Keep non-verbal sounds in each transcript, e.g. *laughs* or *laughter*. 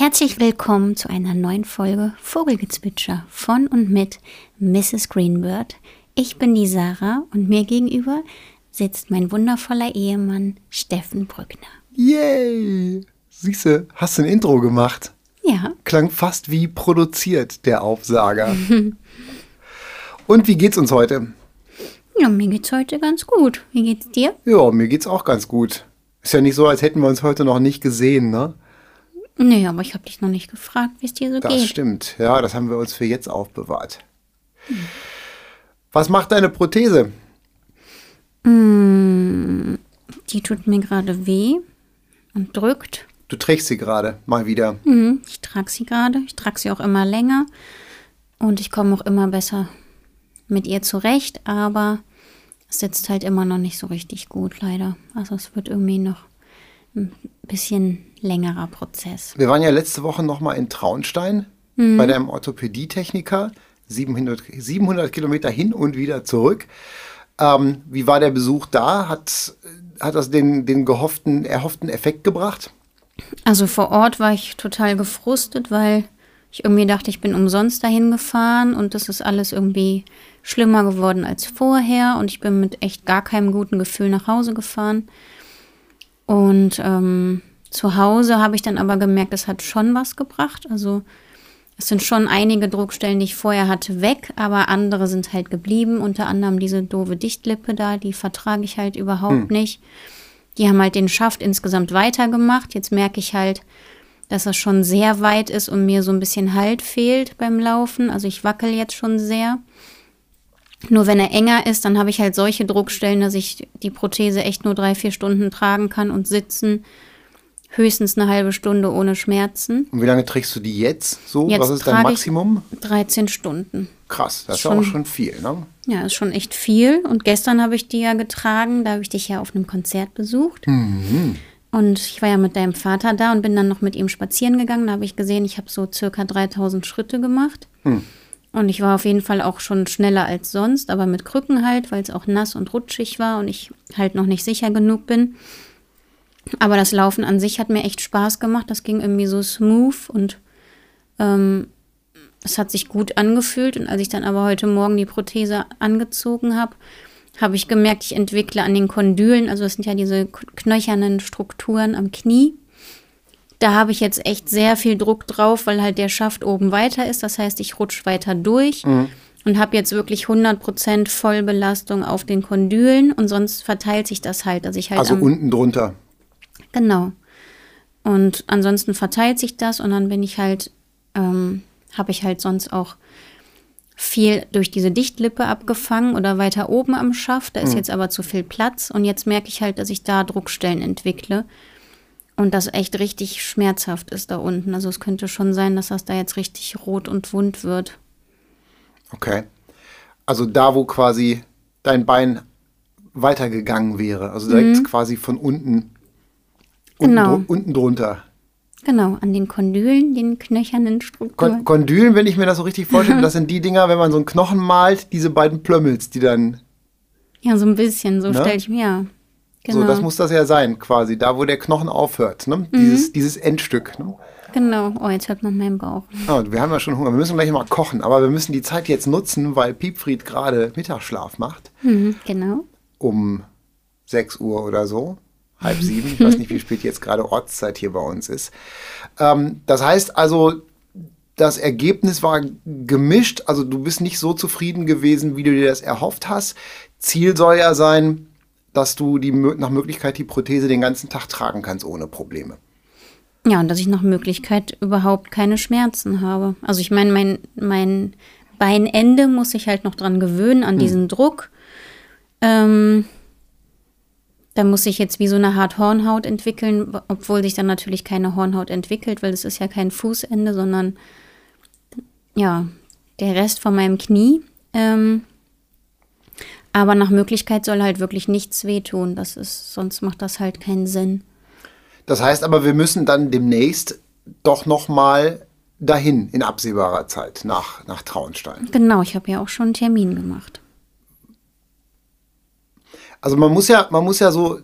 Herzlich willkommen zu einer neuen Folge Vogelgezwitscher von und mit Mrs. Greenbird. Ich bin die Sarah und mir gegenüber sitzt mein wundervoller Ehemann Steffen Brückner. Yay! Siehste, hast du ein Intro gemacht? Ja. Klang fast wie produziert, der Aufsager. *laughs* und wie geht's uns heute? Ja, mir geht's heute ganz gut. Wie geht's dir? Ja, mir geht's auch ganz gut. Ist ja nicht so, als hätten wir uns heute noch nicht gesehen, ne? Nee, aber ich habe dich noch nicht gefragt, wie es dir so Das geht. stimmt. Ja, das haben wir uns für jetzt aufbewahrt. Was macht deine Prothese? Die tut mir gerade weh und drückt. Du trägst sie gerade mal wieder. Mhm, Ich trage sie gerade. Ich trage sie auch immer länger. Und ich komme auch immer besser mit ihr zurecht, aber es sitzt halt immer noch nicht so richtig gut, leider. Also es wird irgendwie noch ein bisschen längerer Prozess. Wir waren ja letzte Woche noch mal in Traunstein bei deinem Orthopädietechniker. 700, 700 Kilometer hin und wieder zurück. Ähm, wie war der Besuch da? Hat, hat das den, den gehofften, erhofften Effekt gebracht? Also vor Ort war ich total gefrustet, weil ich irgendwie dachte, ich bin umsonst dahin gefahren und das ist alles irgendwie schlimmer geworden als vorher und ich bin mit echt gar keinem guten Gefühl nach Hause gefahren. Und ähm, zu Hause habe ich dann aber gemerkt, es hat schon was gebracht. Also es sind schon einige Druckstellen, die ich vorher hatte, weg, aber andere sind halt geblieben. Unter anderem diese doofe Dichtlippe da, die vertrage ich halt überhaupt nicht. Die haben halt den Schaft insgesamt weitergemacht. Jetzt merke ich halt, dass das schon sehr weit ist und mir so ein bisschen Halt fehlt beim Laufen. Also ich wackel jetzt schon sehr. Nur wenn er enger ist, dann habe ich halt solche Druckstellen, dass ich die Prothese echt nur drei, vier Stunden tragen kann und sitzen höchstens eine halbe Stunde ohne Schmerzen. Und wie lange trägst du die jetzt? So, Jetzt was ist dein Maximum? 13 Stunden. Krass, das ist Schon- auch schon viel, ne? Ja, ist schon echt viel. Und gestern habe ich die ja getragen. Da habe ich dich ja auf einem Konzert besucht. Und ich war ja mit deinem Vater da und bin dann noch mit ihm spazieren gegangen. Da habe ich gesehen, ich habe so circa 3000 Schritte gemacht. Und ich war auf jeden Fall auch schon schneller als sonst, aber mit Krücken halt, weil es auch nass und rutschig war und ich halt noch nicht sicher genug bin. Aber das Laufen an sich hat mir echt Spaß gemacht. Das ging irgendwie so smooth und ähm, es hat sich gut angefühlt. Und als ich dann aber heute Morgen die Prothese angezogen habe, habe ich gemerkt, ich entwickle an den Kondylen, also das sind ja diese knöchernen Strukturen am Knie. Da habe ich jetzt echt sehr viel Druck drauf, weil halt der Schaft oben weiter ist. Das heißt, ich rutsche weiter durch und habe jetzt wirklich 100% Vollbelastung auf den Kondylen und sonst verteilt sich das halt, dass ich halt Also unten drunter. Genau. Und ansonsten verteilt sich das und dann bin ich halt, ähm, habe ich halt sonst auch viel durch diese Dichtlippe abgefangen oder weiter oben am Schaft. Da ist jetzt aber zu viel Platz und jetzt merke ich halt, dass ich da Druckstellen entwickle und das echt richtig schmerzhaft ist da unten. Also es könnte schon sein, dass das da jetzt richtig rot und wund wird. Okay. Also da, wo quasi dein Bein weitergegangen wäre. Also direkt quasi von unten. Unten, Mhm. Genau. dru- unten drunter. Genau, an den Kondylen, den knöchernen Kon Strukturen. Kondylen, wenn ich mir das so richtig vorstelle, *laughs* das sind die Dinger, wenn man so einen Knochen malt, diese beiden Plömmels, die dann. Ja, so ein bisschen, so Ne? stelle ich mir. Ja. Genau. So, das muss das ja sein, quasi. Da, wo der Knochen aufhört. Ne? Mhm. Dieses, dieses Endstück. Ne? Genau. Oh, jetzt hört man meinen Bauch. Ah, wir haben ja schon Hunger. Wir müssen gleich mal kochen. Aber wir müssen die Zeit jetzt nutzen, weil Piepfried gerade Mittagsschlaf macht. Mhm, genau. um 6 Uhr oder so, halb sieben. Ich weiß nicht, wie *laughs* spät jetzt gerade Ortszeit hier bei uns ist. Ähm, das heißt also, das Ergebnis war gemischt. Also du bist nicht so zufrieden gewesen, wie du dir das erhofft hast. Ziel soll ja sein, dass du die, nach Möglichkeit die Prothese den ganzen Tag tragen kannst ohne Probleme. Ja, und dass ich nach Möglichkeit überhaupt keine Schmerzen habe. Also ich meine, mein, mein Beinende muss ich halt noch dran gewöhnen, an diesen Druck. Ähm, da muss ich jetzt wie so eine Art Hornhaut entwickeln, obwohl sich dann natürlich keine Hornhaut entwickelt, weil es ist ja kein Fußende, sondern ja, der Rest von meinem Knie. Ähm, aber nach Möglichkeit soll halt wirklich nichts wehtun. Das ist, sonst macht das halt keinen Sinn. Das heißt aber, wir müssen dann demnächst doch noch mal dahin in absehbarer Zeit nach, nach Traunstein. Genau, ich habe ja auch schon einen Termin gemacht. Also man muss ja, man muss ja so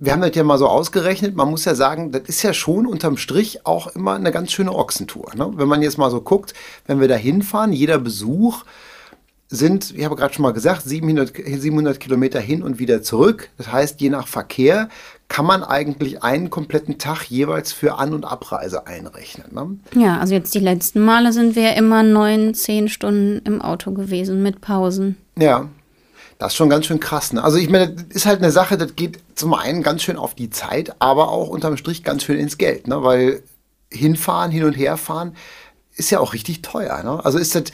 wir haben das ja mal so ausgerechnet, man muss ja sagen, das ist ja schon unterm Strich auch immer eine ganz schöne Ochsentour. Ne? Wenn man jetzt mal so guckt, wenn wir da hinfahren, jeder Besuch sind, ich habe gerade schon mal gesagt, 700, 700 Kilometer hin und wieder zurück. Das heißt, je nach Verkehr kann man eigentlich einen kompletten Tag jeweils für An- und Abreise einrechnen. Ne? Ja, also jetzt die letzten Male sind wir immer neun, zehn Stunden im Auto gewesen mit Pausen. Ja, das ist schon ganz schön krass. Ne? Also ich meine, das ist halt eine Sache, das geht zum einen ganz schön auf die Zeit, aber auch unterm Strich ganz schön ins Geld. Ne? Weil hinfahren, hin und her fahren, ist ja auch richtig teuer. Ne? Also ist das,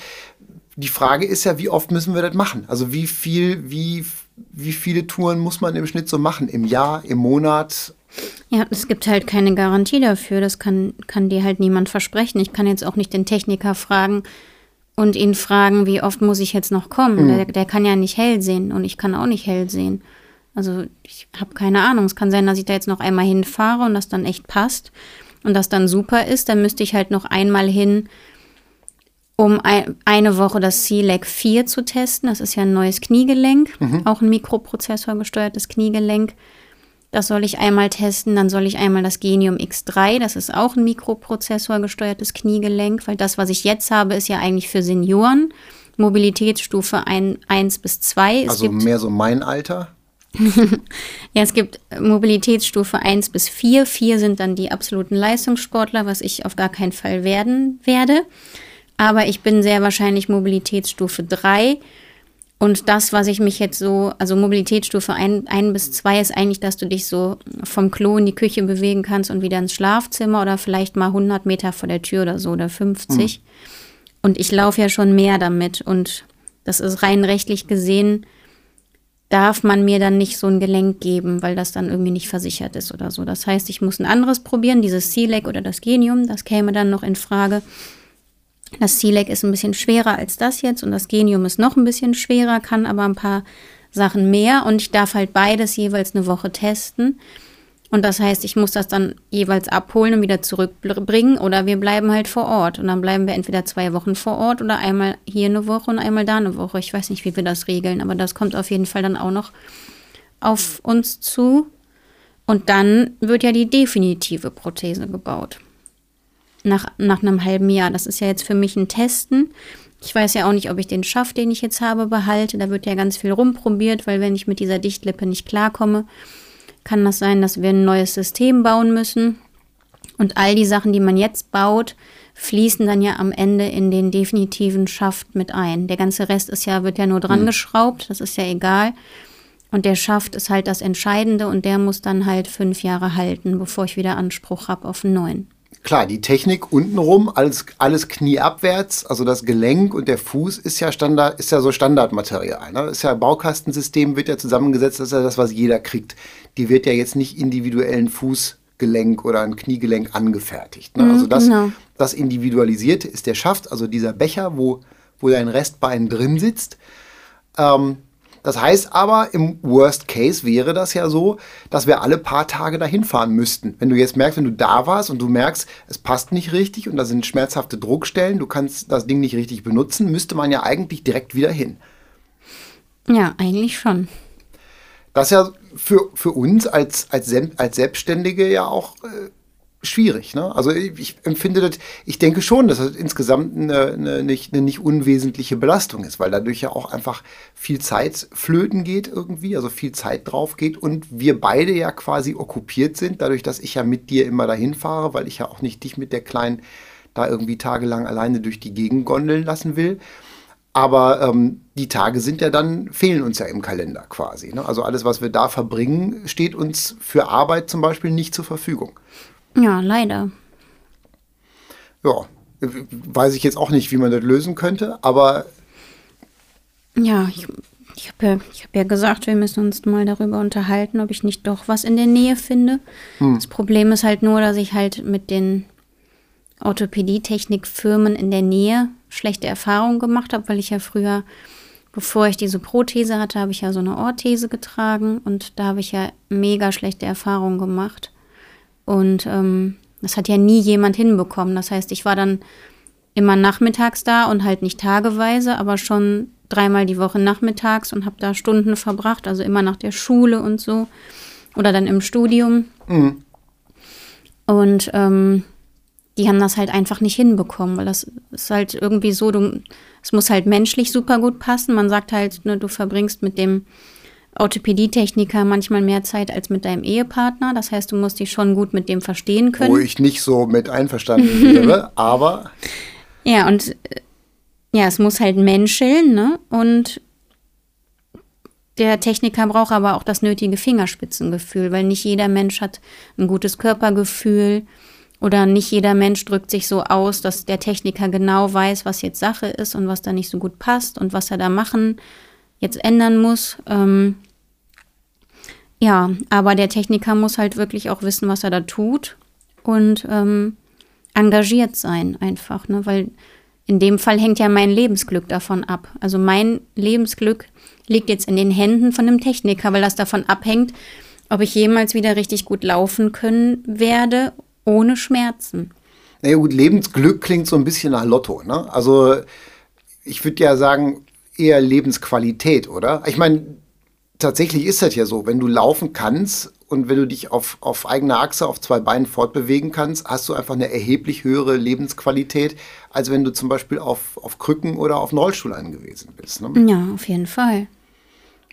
die Frage ist ja, wie oft müssen wir das machen? Also wie viel, wie, wie viele Touren muss man im Schnitt so machen? Im Jahr, im Monat? Ja, es gibt halt keine Garantie dafür. Das kann, kann dir halt niemand versprechen. Ich kann jetzt auch nicht den Techniker fragen, und ihn fragen, wie oft muss ich jetzt noch kommen. Mhm. Der, der, kann ja nicht hell sehen und ich kann auch nicht hell sehen. Also ich habe keine Ahnung. Es kann sein, dass ich da jetzt noch einmal hinfahre und das dann echt passt und das dann super ist. Dann müsste ich halt noch einmal hin, um ein, eine Woche das C-Leg 4 zu testen. Das ist ja ein neues Kniegelenk, mhm. auch ein Mikroprozessor gesteuertes Kniegelenk. Das soll ich einmal testen. Dann soll ich einmal das Genium X3, das ist auch ein Mikroprozessor gesteuertes Kniegelenk, weil das, was ich jetzt habe, ist ja eigentlich für Senioren. Mobilitätsstufe 1, 1 bis 2. Es also mehr so mein Alter? *laughs* ja, es gibt Mobilitätsstufe 1 bis 4. 4 sind dann die absoluten Leistungssportler, was ich auf gar keinen Fall werden werde. Aber ich bin sehr wahrscheinlich Mobilitätsstufe 3 und das, was ich mich jetzt so, also Mobilitätsstufe 1 bis 2 ist eigentlich, dass du dich so vom Klo in die Küche bewegen kannst und wieder ins Schlafzimmer oder vielleicht mal 100 Meter vor der Tür oder so oder 50. Mhm. Und ich laufe ja schon mehr damit und das ist rein rechtlich gesehen, darf man mir dann nicht so ein Gelenk geben, weil das dann irgendwie nicht versichert ist oder so. Das heißt, ich muss ein anderes probieren, dieses C-Leg oder das Genium, das käme dann noch in Frage. Das C-Leg ist ein bisschen schwerer als das jetzt und das Genium ist noch ein bisschen schwerer, kann aber ein paar Sachen mehr und ich darf halt beides jeweils eine Woche testen. Und das heißt, ich muss das dann jeweils abholen und wieder zurückbringen oder wir bleiben halt vor Ort. Und dann bleiben wir entweder zwei Wochen vor Ort oder einmal hier eine Woche und einmal da eine Woche. Ich weiß nicht, wie wir das regeln, aber das kommt auf jeden Fall dann auch noch auf uns zu. Und dann wird ja die definitive Prothese gebaut nach, nach einem halben Jahr. Das ist ja jetzt für mich ein Testen. Ich weiß ja auch nicht, ob ich den Schaft, den ich jetzt habe, behalte. Da wird ja ganz viel rumprobiert, weil wenn ich mit dieser Dichtlippe nicht klarkomme, kann das sein, dass wir ein neues System bauen müssen. Und all die Sachen, die man jetzt baut, fließen dann ja am Ende in den definitiven Schaft mit ein. Der ganze Rest ist ja, wird ja nur dran mhm. geschraubt, das ist ja egal. Und der Schaft ist halt das Entscheidende und der muss dann halt fünf Jahre halten, bevor ich wieder Anspruch habe auf einen neuen klar, die Technik untenrum, alles, alles knieabwärts, also das Gelenk und der Fuß ist ja Standard, ist ja so Standardmaterial. Ne? Ist ja Baukastensystem, wird ja zusammengesetzt, das ist ja das, was jeder kriegt. Die wird ja jetzt nicht individuellen Fußgelenk oder ein Kniegelenk angefertigt. Ne? Mhm, also das, genau. das Individualisierte ist der Schaft, also dieser Becher, wo, wo dein Restbein drin sitzt. Ähm, das heißt aber, im Worst Case wäre das ja so, dass wir alle paar Tage dahin fahren müssten. Wenn du jetzt merkst, wenn du da warst und du merkst, es passt nicht richtig und da sind schmerzhafte Druckstellen, du kannst das Ding nicht richtig benutzen, müsste man ja eigentlich direkt wieder hin. Ja, eigentlich schon. Das ist ja für, für uns als, als, als Selbstständige ja auch äh, schwierig. Ne? Also ich, empfinde das, ich denke schon, dass das insgesamt eine, eine, nicht, eine nicht unwesentliche Belastung ist, weil dadurch ja auch einfach viel Zeit flöten geht irgendwie, also viel Zeit drauf geht und wir beide ja quasi okkupiert sind, dadurch, dass ich ja mit dir immer dahin fahre, weil ich ja auch nicht dich mit der Kleinen da irgendwie tagelang alleine durch die Gegend gondeln lassen will. Aber ähm, die Tage sind ja dann, fehlen uns ja im Kalender quasi. Ne? Also alles, was wir da verbringen, steht uns für Arbeit zum Beispiel nicht zur Verfügung. Ja, leider. Ja, weiß ich jetzt auch nicht, wie man das lösen könnte, aber. Ja, ich, ich habe ja, hab ja gesagt, wir müssen uns mal darüber unterhalten, ob ich nicht doch was in der Nähe finde. Hm. Das Problem ist halt nur, dass ich halt mit den Orthopädietechnikfirmen in der Nähe schlechte Erfahrungen gemacht habe, weil ich ja früher, bevor ich diese Prothese hatte, habe ich ja so eine Orthese getragen und da habe ich ja mega schlechte Erfahrungen gemacht. Und ähm, das hat ja nie jemand hinbekommen. Das heißt, ich war dann immer nachmittags da und halt nicht tageweise, aber schon dreimal die Woche nachmittags und habe da Stunden verbracht, also immer nach der Schule und so. oder dann im Studium. Mhm. Und ähm, die haben das halt einfach nicht hinbekommen, weil das ist halt irgendwie so, du, es muss halt menschlich super gut passen. Man sagt halt, ne, du verbringst mit dem Orthopädie-Techniker manchmal mehr Zeit als mit deinem Ehepartner. Das heißt, du musst dich schon gut mit dem verstehen können. Wo ich nicht so mit einverstanden *laughs* wäre, aber. Ja, und ja, es muss halt menscheln, ne? Und der Techniker braucht aber auch das nötige Fingerspitzengefühl, weil nicht jeder Mensch hat ein gutes Körpergefühl oder nicht jeder Mensch drückt sich so aus, dass der Techniker genau weiß, was jetzt Sache ist und was da nicht so gut passt und was er da machen, jetzt ändern muss. Ähm, ja, aber der Techniker muss halt wirklich auch wissen, was er da tut und ähm, engagiert sein einfach, ne? weil in dem Fall hängt ja mein Lebensglück davon ab. Also mein Lebensglück liegt jetzt in den Händen von einem Techniker, weil das davon abhängt, ob ich jemals wieder richtig gut laufen können werde, ohne Schmerzen. Na ja, gut, Lebensglück klingt so ein bisschen nach Lotto, ne? Also ich würde ja sagen, eher Lebensqualität, oder? Ich meine, tatsächlich ist das ja so, wenn du laufen kannst und wenn du dich auf, auf eigener Achse auf zwei Beinen fortbewegen kannst, hast du einfach eine erheblich höhere Lebensqualität, als wenn du zum Beispiel auf, auf Krücken oder auf einen Rollstuhl angewiesen bist. Ne? Ja, auf jeden Fall.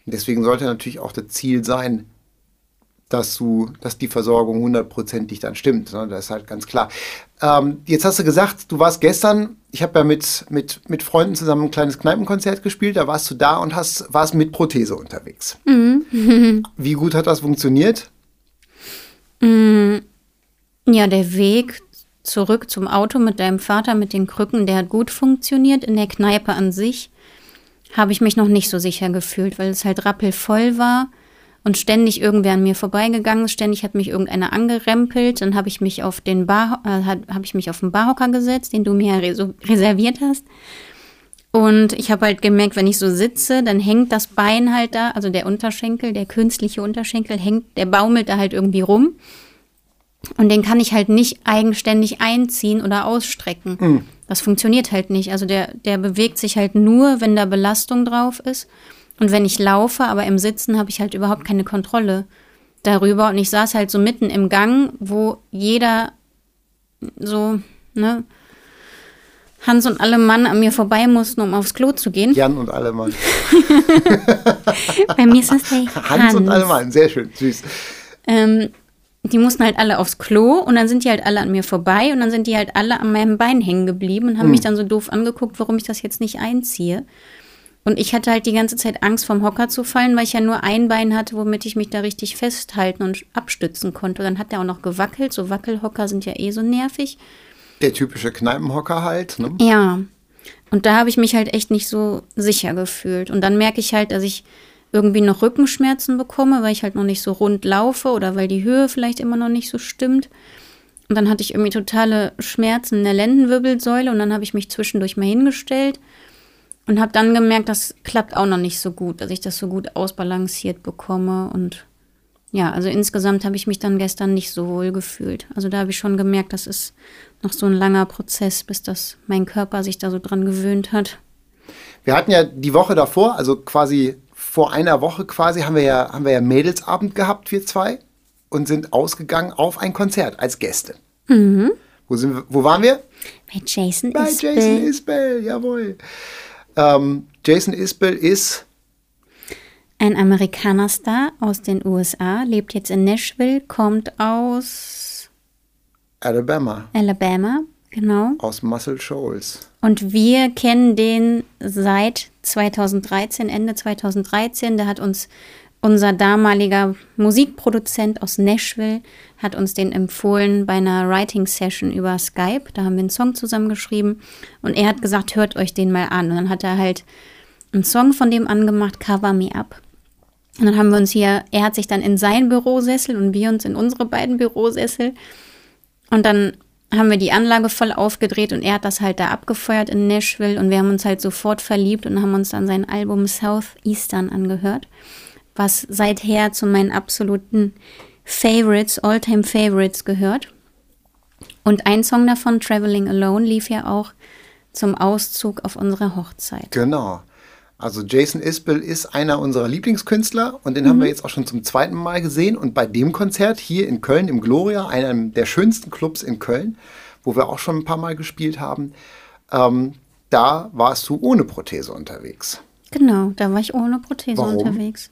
Deswegen sollte natürlich auch das Ziel sein, dass du, dass die Versorgung hundertprozentig dann stimmt. Ne? Das ist halt ganz klar. Ähm, jetzt hast du gesagt, du warst gestern, ich habe ja mit, mit, mit Freunden zusammen ein kleines Kneipenkonzert gespielt, da warst du da und hast, warst mit Prothese unterwegs. Mhm. *laughs* Wie gut hat das funktioniert? Mm, ja, der Weg zurück zum Auto mit deinem Vater mit den Krücken, der hat gut funktioniert. In der Kneipe an sich habe ich mich noch nicht so sicher gefühlt, weil es halt rappelvoll war und ständig irgendwer an mir vorbeigegangen ist, ständig hat mich irgendeiner angerempelt, dann habe ich mich auf den Bar, äh, habe ich mich auf den Barhocker gesetzt, den du mir reserviert hast. Und ich habe halt gemerkt, wenn ich so sitze, dann hängt das Bein halt da, also der Unterschenkel, der künstliche Unterschenkel hängt, der baumelt da halt irgendwie rum. Und den kann ich halt nicht eigenständig einziehen oder ausstrecken. Mhm. Das funktioniert halt nicht. Also der, der bewegt sich halt nur, wenn da Belastung drauf ist. Und wenn ich laufe, aber im Sitzen habe ich halt überhaupt keine Kontrolle darüber. Und ich saß halt so mitten im Gang, wo jeder so, ne, Hans und alle Mann an mir vorbei mussten, um aufs Klo zu gehen. Jan und alle Mann. *laughs* Bei mir ist das der Hans. Hans und alle Mann, sehr schön, süß. Ähm, die mussten halt alle aufs Klo und dann sind die halt alle an mir vorbei und dann sind die halt alle an meinem Bein hängen geblieben und haben hm. mich dann so doof angeguckt, warum ich das jetzt nicht einziehe. Und ich hatte halt die ganze Zeit Angst, vom Hocker zu fallen, weil ich ja nur ein Bein hatte, womit ich mich da richtig festhalten und abstützen konnte. Dann hat der auch noch gewackelt. So Wackelhocker sind ja eh so nervig. Der typische Kneipenhocker halt, ne? Ja. Und da habe ich mich halt echt nicht so sicher gefühlt. Und dann merke ich halt, dass ich irgendwie noch Rückenschmerzen bekomme, weil ich halt noch nicht so rund laufe oder weil die Höhe vielleicht immer noch nicht so stimmt. Und dann hatte ich irgendwie totale Schmerzen in der Lendenwirbelsäule und dann habe ich mich zwischendurch mal hingestellt und habe dann gemerkt, das klappt auch noch nicht so gut, dass ich das so gut ausbalanciert bekomme. Und ja, also insgesamt habe ich mich dann gestern nicht so wohl gefühlt. Also da habe ich schon gemerkt, das ist noch so ein langer Prozess, bis das mein Körper sich da so dran gewöhnt hat. Wir hatten ja die Woche davor, also quasi vor einer Woche quasi, haben wir ja, haben wir ja Mädelsabend gehabt, wir zwei, und sind ausgegangen auf ein Konzert als Gäste. Mhm. Wo, sind wir, wo waren wir? Bei Jason Isbell. Bei Jason Isbell, jawohl. Ähm, Jason Isbell ist ein Amerikaner-Star aus den USA, lebt jetzt in Nashville, kommt aus Alabama. Alabama, genau. Aus Muscle Shoals. Und wir kennen den seit 2013, Ende 2013. Der hat uns unser damaliger Musikproduzent aus Nashville hat uns den empfohlen bei einer Writing Session über Skype. Da haben wir einen Song zusammengeschrieben und er hat gesagt, hört euch den mal an. Und dann hat er halt einen Song von dem angemacht, Cover Me Up. Und dann haben wir uns hier, er hat sich dann in sein Bürosessel und wir uns in unsere beiden Bürosessel. Und dann haben wir die Anlage voll aufgedreht und er hat das halt da abgefeuert in Nashville und wir haben uns halt sofort verliebt und haben uns dann sein Album Southeastern angehört was seither zu meinen absoluten Favorites, All-Time Favorites gehört. Und ein Song davon, Traveling Alone, lief ja auch zum Auszug auf unserer Hochzeit. Genau. Also Jason Isbell ist einer unserer Lieblingskünstler und den mhm. haben wir jetzt auch schon zum zweiten Mal gesehen. Und bei dem Konzert hier in Köln im Gloria, einem der schönsten Clubs in Köln, wo wir auch schon ein paar Mal gespielt haben, ähm, da warst du ohne Prothese unterwegs. Genau, da war ich ohne Prothese Warum? unterwegs.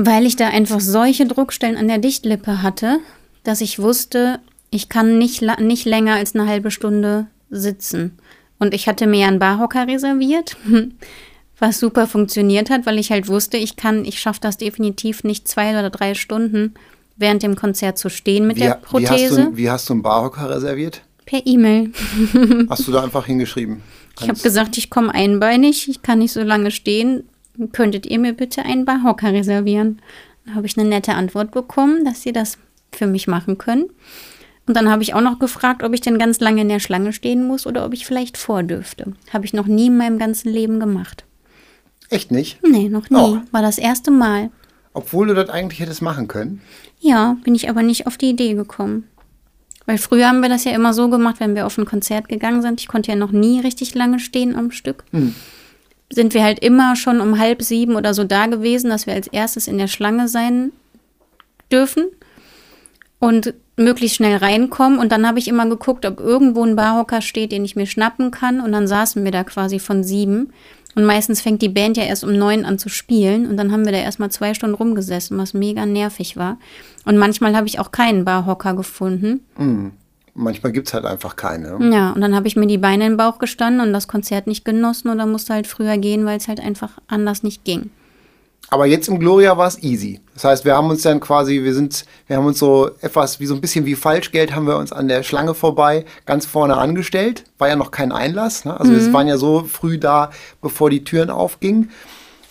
Weil ich da einfach solche Druckstellen an der Dichtlippe hatte, dass ich wusste, ich kann nicht, nicht länger als eine halbe Stunde sitzen. Und ich hatte mir einen Barhocker reserviert, *laughs* was super funktioniert hat, weil ich halt wusste, ich kann, ich schaffe das definitiv nicht zwei oder drei Stunden während dem Konzert zu stehen mit wie, der Prothese. Wie hast, du, wie hast du einen Barhocker reserviert? Per E-Mail. *laughs* Hast du da einfach hingeschrieben? Ich habe gesagt, ich komme einbeinig, ich kann nicht so lange stehen. Könntet ihr mir bitte einen Barhocker reservieren? Dann habe ich eine nette Antwort bekommen, dass sie das für mich machen können. Und dann habe ich auch noch gefragt, ob ich denn ganz lange in der Schlange stehen muss oder ob ich vielleicht vordürfte. Habe ich noch nie in meinem ganzen Leben gemacht. Echt nicht? Nee, noch nie. Oh. War das erste Mal. Obwohl du das eigentlich hättest machen können? Ja, bin ich aber nicht auf die Idee gekommen. Weil früher haben wir das ja immer so gemacht, wenn wir auf ein Konzert gegangen sind. Ich konnte ja noch nie richtig lange stehen am Stück. Hm. Sind wir halt immer schon um halb sieben oder so da gewesen, dass wir als erstes in der Schlange sein dürfen und möglichst schnell reinkommen. Und dann habe ich immer geguckt, ob irgendwo ein Barhocker steht, den ich mir schnappen kann. Und dann saßen wir da quasi von sieben. Und meistens fängt die Band ja erst um neun an zu spielen. Und dann haben wir da erstmal zwei Stunden rumgesessen, was mega nervig war. Und manchmal habe ich auch keinen Barhocker gefunden. Mhm. Manchmal gibt es halt einfach keine. Ja, und dann habe ich mir die Beine in den Bauch gestanden und das Konzert nicht genossen oder musste halt früher gehen, weil es halt einfach anders nicht ging. Aber jetzt im Gloria war es easy. Das heißt, wir haben uns dann quasi, wir sind, wir haben uns so etwas wie so ein bisschen wie Falschgeld, haben wir uns an der Schlange vorbei ganz vorne angestellt. War ja noch kein Einlass. Ne? Also mhm. wir waren ja so früh da, bevor die Türen aufgingen.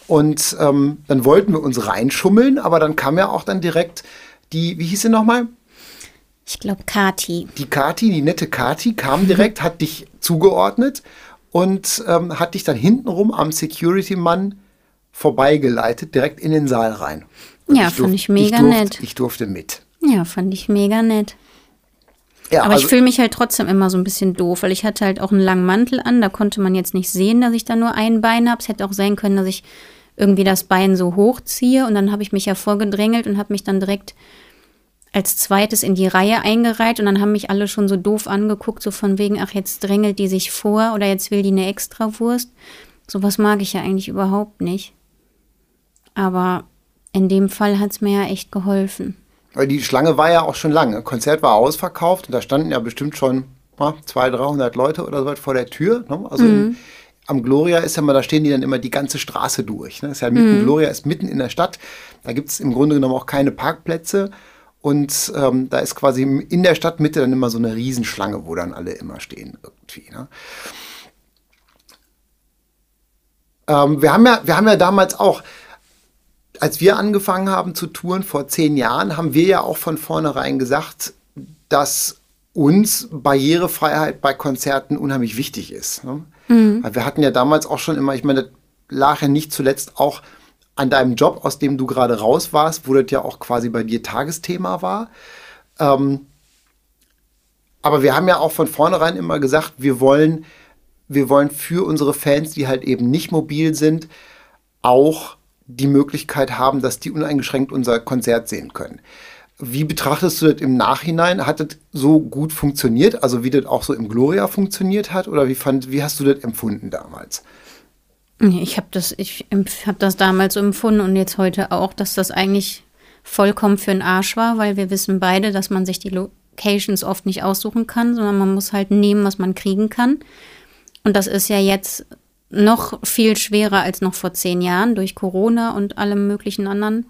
Und ähm, dann wollten wir uns reinschummeln, aber dann kam ja auch dann direkt die, wie hieß sie nochmal? Ich glaube Kati. Die Kati, die nette Kati, kam direkt, hat dich zugeordnet und ähm, hat dich dann hintenrum am Security-Mann vorbeigeleitet, direkt in den Saal rein. Und ja, ich fand ich mega ich durfte, nett. Ich durfte mit. Ja, fand ich mega nett. Ja, Aber also, ich fühle mich halt trotzdem immer so ein bisschen doof, weil ich hatte halt auch einen langen Mantel an, da konnte man jetzt nicht sehen, dass ich da nur ein Bein habe. Es hätte auch sein können, dass ich irgendwie das Bein so hochziehe und dann habe ich mich ja vorgedrängelt und habe mich dann direkt als zweites in die Reihe eingereiht und dann haben mich alle schon so doof angeguckt, so von wegen, ach, jetzt drängelt die sich vor oder jetzt will die eine Extrawurst. Sowas mag ich ja eigentlich überhaupt nicht. Aber in dem Fall hat es mir ja echt geholfen. Weil die Schlange war ja auch schon lange. Konzert war ausverkauft und da standen ja bestimmt schon ja, 200, 300 Leute oder so vor der Tür. Ne? Also mhm. in, am Gloria ist ja mal, da stehen die dann immer die ganze Straße durch. Ne? ist ja mitten, mhm. Gloria ist mitten in der Stadt. Da gibt es im Grunde genommen auch keine Parkplätze. Und ähm, da ist quasi in der Stadtmitte dann immer so eine Riesenschlange, wo dann alle immer stehen irgendwie. Ne? Ähm, wir, haben ja, wir haben ja damals auch als wir angefangen haben zu touren vor zehn Jahren, haben wir ja auch von vornherein gesagt, dass uns Barrierefreiheit bei Konzerten unheimlich wichtig ist. Ne? Mhm. Wir hatten ja damals auch schon immer, ich meine, das lag ja nicht zuletzt auch an deinem Job, aus dem du gerade raus warst, wo das ja auch quasi bei dir Tagesthema war. Ähm, aber wir haben ja auch von vornherein immer gesagt, wir wollen, wir wollen für unsere Fans, die halt eben nicht mobil sind, auch die Möglichkeit haben, dass die uneingeschränkt unser Konzert sehen können. Wie betrachtest du das im Nachhinein? Hat das so gut funktioniert, also wie das auch so im Gloria funktioniert hat? Oder wie, fand, wie hast du das empfunden damals? Ich habe das, hab das damals so empfunden und jetzt heute auch, dass das eigentlich vollkommen für den Arsch war, weil wir wissen beide, dass man sich die Locations oft nicht aussuchen kann, sondern man muss halt nehmen, was man kriegen kann. Und das ist ja jetzt noch viel schwerer als noch vor zehn Jahren durch Corona und allem möglichen anderen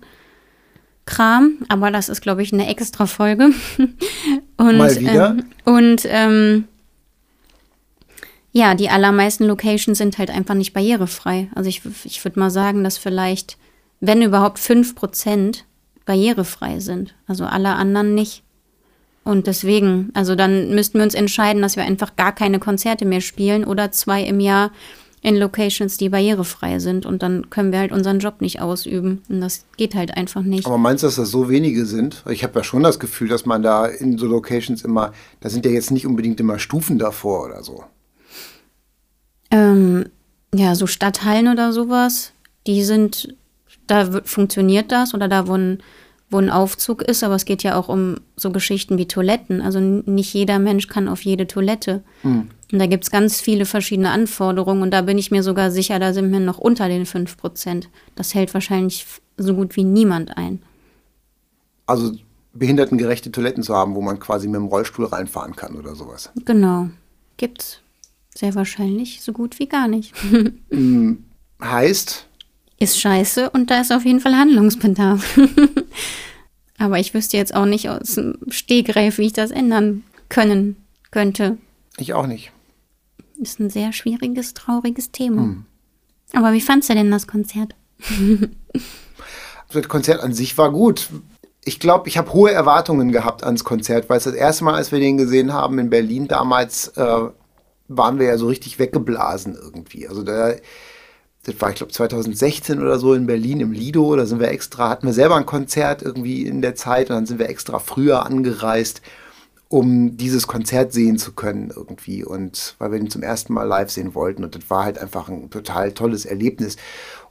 Kram. Aber das ist, glaube ich, eine extra Folge. *laughs* und, Mal wieder. Ähm, und ähm, ja, die allermeisten Locations sind halt einfach nicht barrierefrei. Also ich, ich würde mal sagen, dass vielleicht, wenn überhaupt 5% barrierefrei sind. Also alle anderen nicht. Und deswegen, also dann müssten wir uns entscheiden, dass wir einfach gar keine Konzerte mehr spielen oder zwei im Jahr in Locations, die barrierefrei sind und dann können wir halt unseren Job nicht ausüben und das geht halt einfach nicht. Aber meinst du, dass das so wenige sind? Ich habe ja schon das Gefühl, dass man da in so Locations immer, da sind ja jetzt nicht unbedingt immer Stufen davor oder so. Ähm, Ja, so Stadthallen oder sowas, die sind, da funktioniert das oder da, wo ein, wo ein Aufzug ist, aber es geht ja auch um so Geschichten wie Toiletten. Also nicht jeder Mensch kann auf jede Toilette. Mhm. Und da gibt es ganz viele verschiedene Anforderungen und da bin ich mir sogar sicher, da sind wir noch unter den 5 Prozent. Das hält wahrscheinlich so gut wie niemand ein. Also behindertengerechte Toiletten zu haben, wo man quasi mit dem Rollstuhl reinfahren kann oder sowas. Genau. Gibt's sehr wahrscheinlich so gut wie gar nicht. Hm, *laughs* heißt? Ist scheiße und da ist auf jeden Fall Handlungsbedarf. *laughs* Aber ich wüsste jetzt auch nicht aus dem Stegreif, wie ich das ändern können könnte. Ich auch nicht. Ist ein sehr schwieriges, trauriges Thema. Hm. Aber wie fandst du denn das Konzert? *laughs* das Konzert an sich war gut. Ich glaube, ich habe hohe Erwartungen gehabt ans Konzert, weil es das erste Mal, als wir den gesehen haben in Berlin damals, äh, waren wir ja so richtig weggeblasen irgendwie. Also da, das war, ich glaube, 2016 oder so in Berlin im Lido. Da sind wir extra, hatten wir selber ein Konzert irgendwie in der Zeit und dann sind wir extra früher angereist um dieses Konzert sehen zu können irgendwie und weil wir ihn zum ersten Mal live sehen wollten und das war halt einfach ein total tolles Erlebnis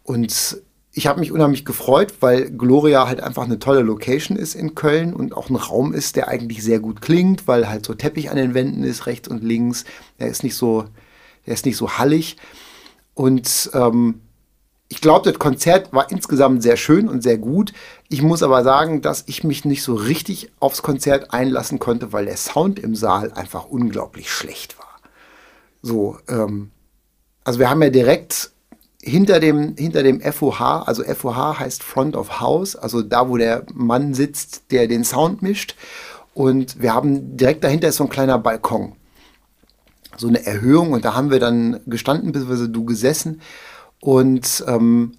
und ich habe mich unheimlich gefreut, weil Gloria halt einfach eine tolle Location ist in Köln und auch ein Raum ist, der eigentlich sehr gut klingt, weil halt so Teppich an den Wänden ist, rechts und links. Er ist nicht so, er ist nicht so hallig. Und ähm, ich glaube, das Konzert war insgesamt sehr schön und sehr gut. Ich muss aber sagen, dass ich mich nicht so richtig aufs Konzert einlassen konnte, weil der Sound im Saal einfach unglaublich schlecht war. So, ähm, also wir haben ja direkt hinter dem, hinter dem FOH, also FOH heißt Front of House, also da, wo der Mann sitzt, der den Sound mischt. Und wir haben direkt dahinter ist so ein kleiner Balkon. So eine Erhöhung und da haben wir dann gestanden, beziehungsweise du gesessen und ähm,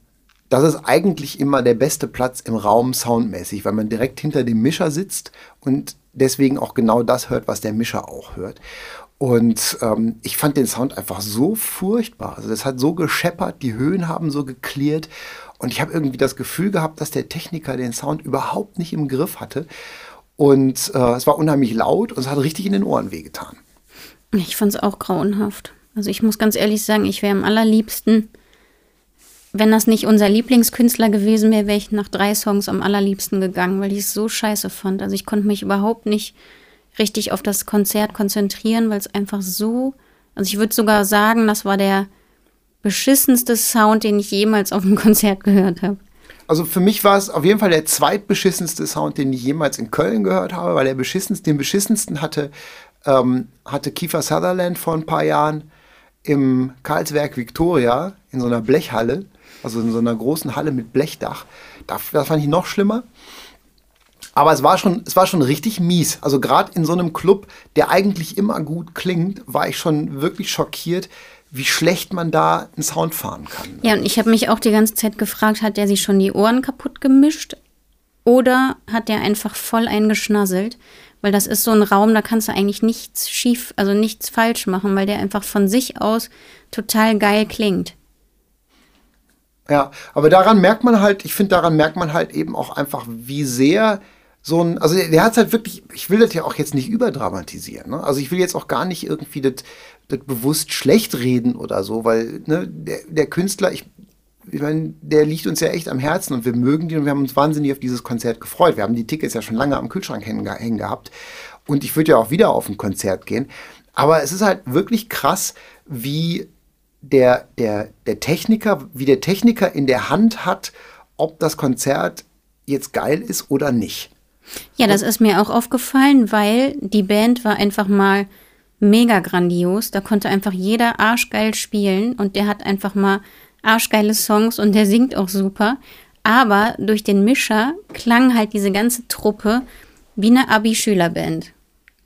das ist eigentlich immer der beste Platz im Raum soundmäßig, weil man direkt hinter dem Mischer sitzt und deswegen auch genau das hört, was der Mischer auch hört. Und ähm, ich fand den Sound einfach so furchtbar. Also das hat so gescheppert, die Höhen haben so geklärt und ich habe irgendwie das Gefühl gehabt, dass der Techniker den Sound überhaupt nicht im Griff hatte. Und äh, es war unheimlich laut und es hat richtig in den Ohren wehgetan. Ich fand es auch grauenhaft. Also ich muss ganz ehrlich sagen, ich wäre am allerliebsten wenn das nicht unser Lieblingskünstler gewesen wäre, wäre ich nach drei Songs am allerliebsten gegangen, weil ich es so scheiße fand. Also ich konnte mich überhaupt nicht richtig auf das Konzert konzentrieren, weil es einfach so, also ich würde sogar sagen, das war der beschissenste Sound, den ich jemals auf einem *laughs* Konzert gehört habe. Also für mich war es auf jeden Fall der zweitbeschissenste Sound, den ich jemals in Köln gehört habe, weil der beschissenste, den beschissensten hatte, ähm, hatte Kiefer Sutherland vor ein paar Jahren im Karlswerk Victoria in so einer Blechhalle also in so einer großen Halle mit Blechdach. Das, das fand ich noch schlimmer. Aber es war schon, es war schon richtig mies. Also gerade in so einem Club, der eigentlich immer gut klingt, war ich schon wirklich schockiert, wie schlecht man da einen Sound fahren kann. Ja, und ich habe mich auch die ganze Zeit gefragt, hat der sich schon die Ohren kaputt gemischt oder hat der einfach voll eingeschnasselt? Weil das ist so ein Raum, da kannst du eigentlich nichts schief, also nichts falsch machen, weil der einfach von sich aus total geil klingt. Ja, aber daran merkt man halt, ich finde, daran merkt man halt eben auch einfach, wie sehr so ein, also der hat es halt wirklich, ich will das ja auch jetzt nicht überdramatisieren. Ne? Also ich will jetzt auch gar nicht irgendwie das, bewusst schlecht reden oder so, weil ne, der, der Künstler, ich, ich meine, der liegt uns ja echt am Herzen und wir mögen den und wir haben uns wahnsinnig auf dieses Konzert gefreut. Wir haben die Tickets ja schon lange am Kühlschrank hängen, hängen gehabt und ich würde ja auch wieder auf ein Konzert gehen. Aber es ist halt wirklich krass, wie der, der, der Techniker, wie der Techniker in der Hand hat, ob das Konzert jetzt geil ist oder nicht. Ja, das ist mir auch aufgefallen, weil die Band war einfach mal mega grandios. Da konnte einfach jeder arschgeil spielen und der hat einfach mal arschgeile Songs und der singt auch super. Aber durch den Mischer klang halt diese ganze Truppe wie eine Abi-Schülerband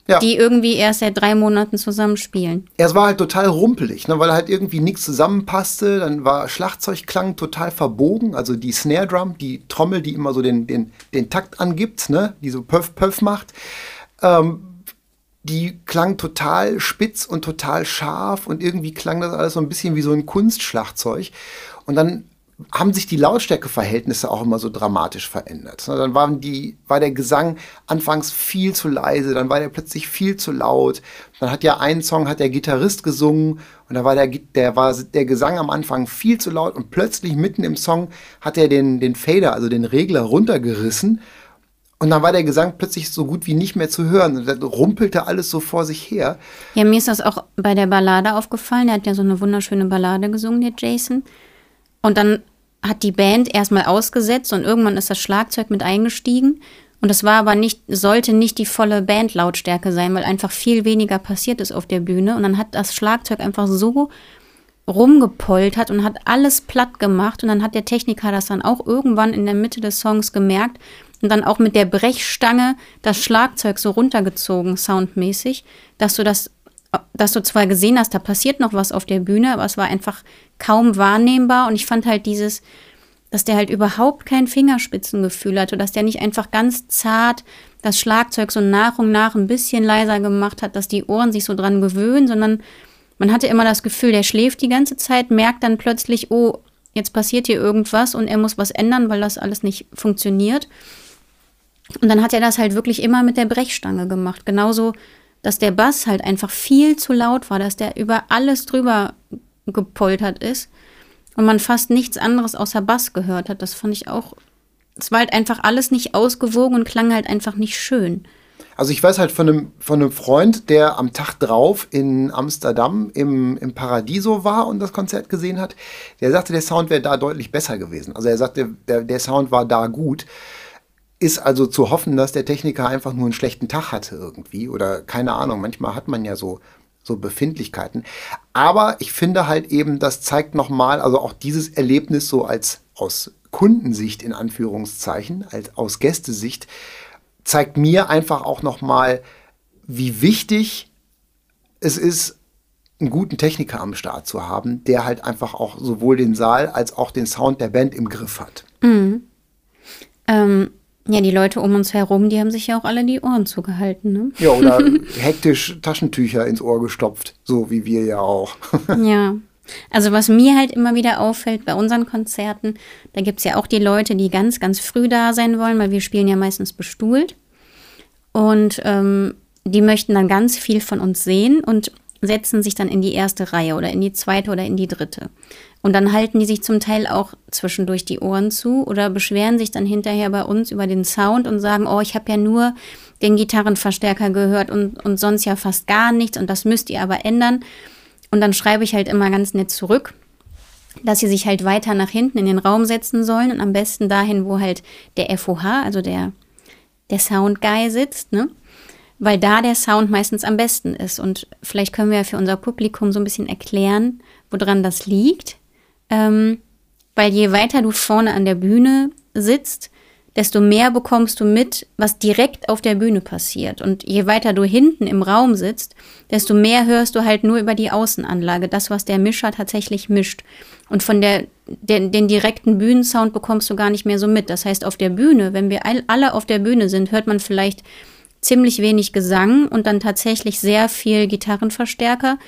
ja. die irgendwie erst seit drei Monaten zusammenspielen. Ja, es war halt total rumpelig, ne, weil halt irgendwie nichts zusammenpasste. Dann war Schlagzeugklang total verbogen, also die Snare Drum, die Trommel, die immer so den, den, den Takt angibt, ne, die so Pöff Pöff macht. Ähm, die klang total spitz und total scharf und irgendwie klang das alles so ein bisschen wie so ein Kunstschlagzeug. Und dann haben sich die Lautstärkeverhältnisse auch immer so dramatisch verändert. Dann waren die, war der Gesang anfangs viel zu leise, dann war der plötzlich viel zu laut. Dann hat ja einen Song hat der Gitarrist gesungen und da war der, der, war der Gesang am Anfang viel zu laut und plötzlich mitten im Song hat er den, den Fader, also den Regler runtergerissen und dann war der Gesang plötzlich so gut wie nicht mehr zu hören. Und dann rumpelte alles so vor sich her. Ja, mir ist das auch bei der Ballade aufgefallen. Er hat ja so eine wunderschöne Ballade gesungen, der Jason. Und dann hat die Band erstmal ausgesetzt und irgendwann ist das Schlagzeug mit eingestiegen. Und das war aber nicht, sollte nicht die volle Bandlautstärke sein, weil einfach viel weniger passiert ist auf der Bühne. Und dann hat das Schlagzeug einfach so rumgepoltert und hat alles platt gemacht. Und dann hat der Techniker das dann auch irgendwann in der Mitte des Songs gemerkt und dann auch mit der Brechstange das Schlagzeug so runtergezogen, soundmäßig, dass du das dass du zwar gesehen hast, da passiert noch was auf der Bühne, aber es war einfach kaum wahrnehmbar und ich fand halt dieses, dass der halt überhaupt kein Fingerspitzengefühl hatte, dass der nicht einfach ganz zart das Schlagzeug so nach und nach ein bisschen leiser gemacht hat, dass die Ohren sich so dran gewöhnen, sondern man hatte immer das Gefühl, der schläft die ganze Zeit, merkt dann plötzlich, oh, jetzt passiert hier irgendwas und er muss was ändern, weil das alles nicht funktioniert. Und dann hat er das halt wirklich immer mit der Brechstange gemacht. Genauso dass der Bass halt einfach viel zu laut war, dass der über alles drüber gepoltert ist und man fast nichts anderes außer Bass gehört hat. Das fand ich auch, es war halt einfach alles nicht ausgewogen und klang halt einfach nicht schön. Also ich weiß halt von einem, von einem Freund, der am Tag drauf in Amsterdam im, im Paradiso war und das Konzert gesehen hat, der sagte, der Sound wäre da deutlich besser gewesen. Also er sagte, der, der Sound war da gut. Ist also zu hoffen, dass der Techniker einfach nur einen schlechten Tag hatte irgendwie oder keine Ahnung. Manchmal hat man ja so, so Befindlichkeiten. Aber ich finde halt eben, das zeigt nochmal, also auch dieses Erlebnis so als aus Kundensicht in Anführungszeichen, als aus Gästesicht, zeigt mir einfach auch nochmal, wie wichtig es ist, einen guten Techniker am Start zu haben, der halt einfach auch sowohl den Saal als auch den Sound der Band im Griff hat. Mhm. Ähm, ja, die Leute um uns herum, die haben sich ja auch alle die Ohren zugehalten, ne? Ja, oder *laughs* hektisch Taschentücher ins Ohr gestopft, so wie wir ja auch. *laughs* ja. Also was mir halt immer wieder auffällt bei unseren Konzerten, da gibt es ja auch die Leute, die ganz, ganz früh da sein wollen, weil wir spielen ja meistens bestuhlt. Und ähm, die möchten dann ganz viel von uns sehen und setzen sich dann in die erste Reihe oder in die zweite oder in die dritte. Und dann halten die sich zum Teil auch zwischendurch die Ohren zu oder beschweren sich dann hinterher bei uns über den Sound und sagen, oh, ich habe ja nur den Gitarrenverstärker gehört und, und sonst ja fast gar nichts und das müsst ihr aber ändern. Und dann schreibe ich halt immer ganz nett zurück, dass sie sich halt weiter nach hinten in den Raum setzen sollen und am besten dahin, wo halt der FOH, also der, der Sound Guy sitzt, ne? Weil da der Sound meistens am besten ist. Und vielleicht können wir ja für unser Publikum so ein bisschen erklären, woran das liegt ähm, weil je weiter du vorne an der Bühne sitzt, desto mehr bekommst du mit, was direkt auf der Bühne passiert. Und je weiter du hinten im Raum sitzt, desto mehr hörst du halt nur über die Außenanlage, das, was der Mischer tatsächlich mischt. Und von der, den, den direkten Bühnensound bekommst du gar nicht mehr so mit. Das heißt, auf der Bühne, wenn wir alle auf der Bühne sind, hört man vielleicht ziemlich wenig Gesang und dann tatsächlich sehr viel Gitarrenverstärker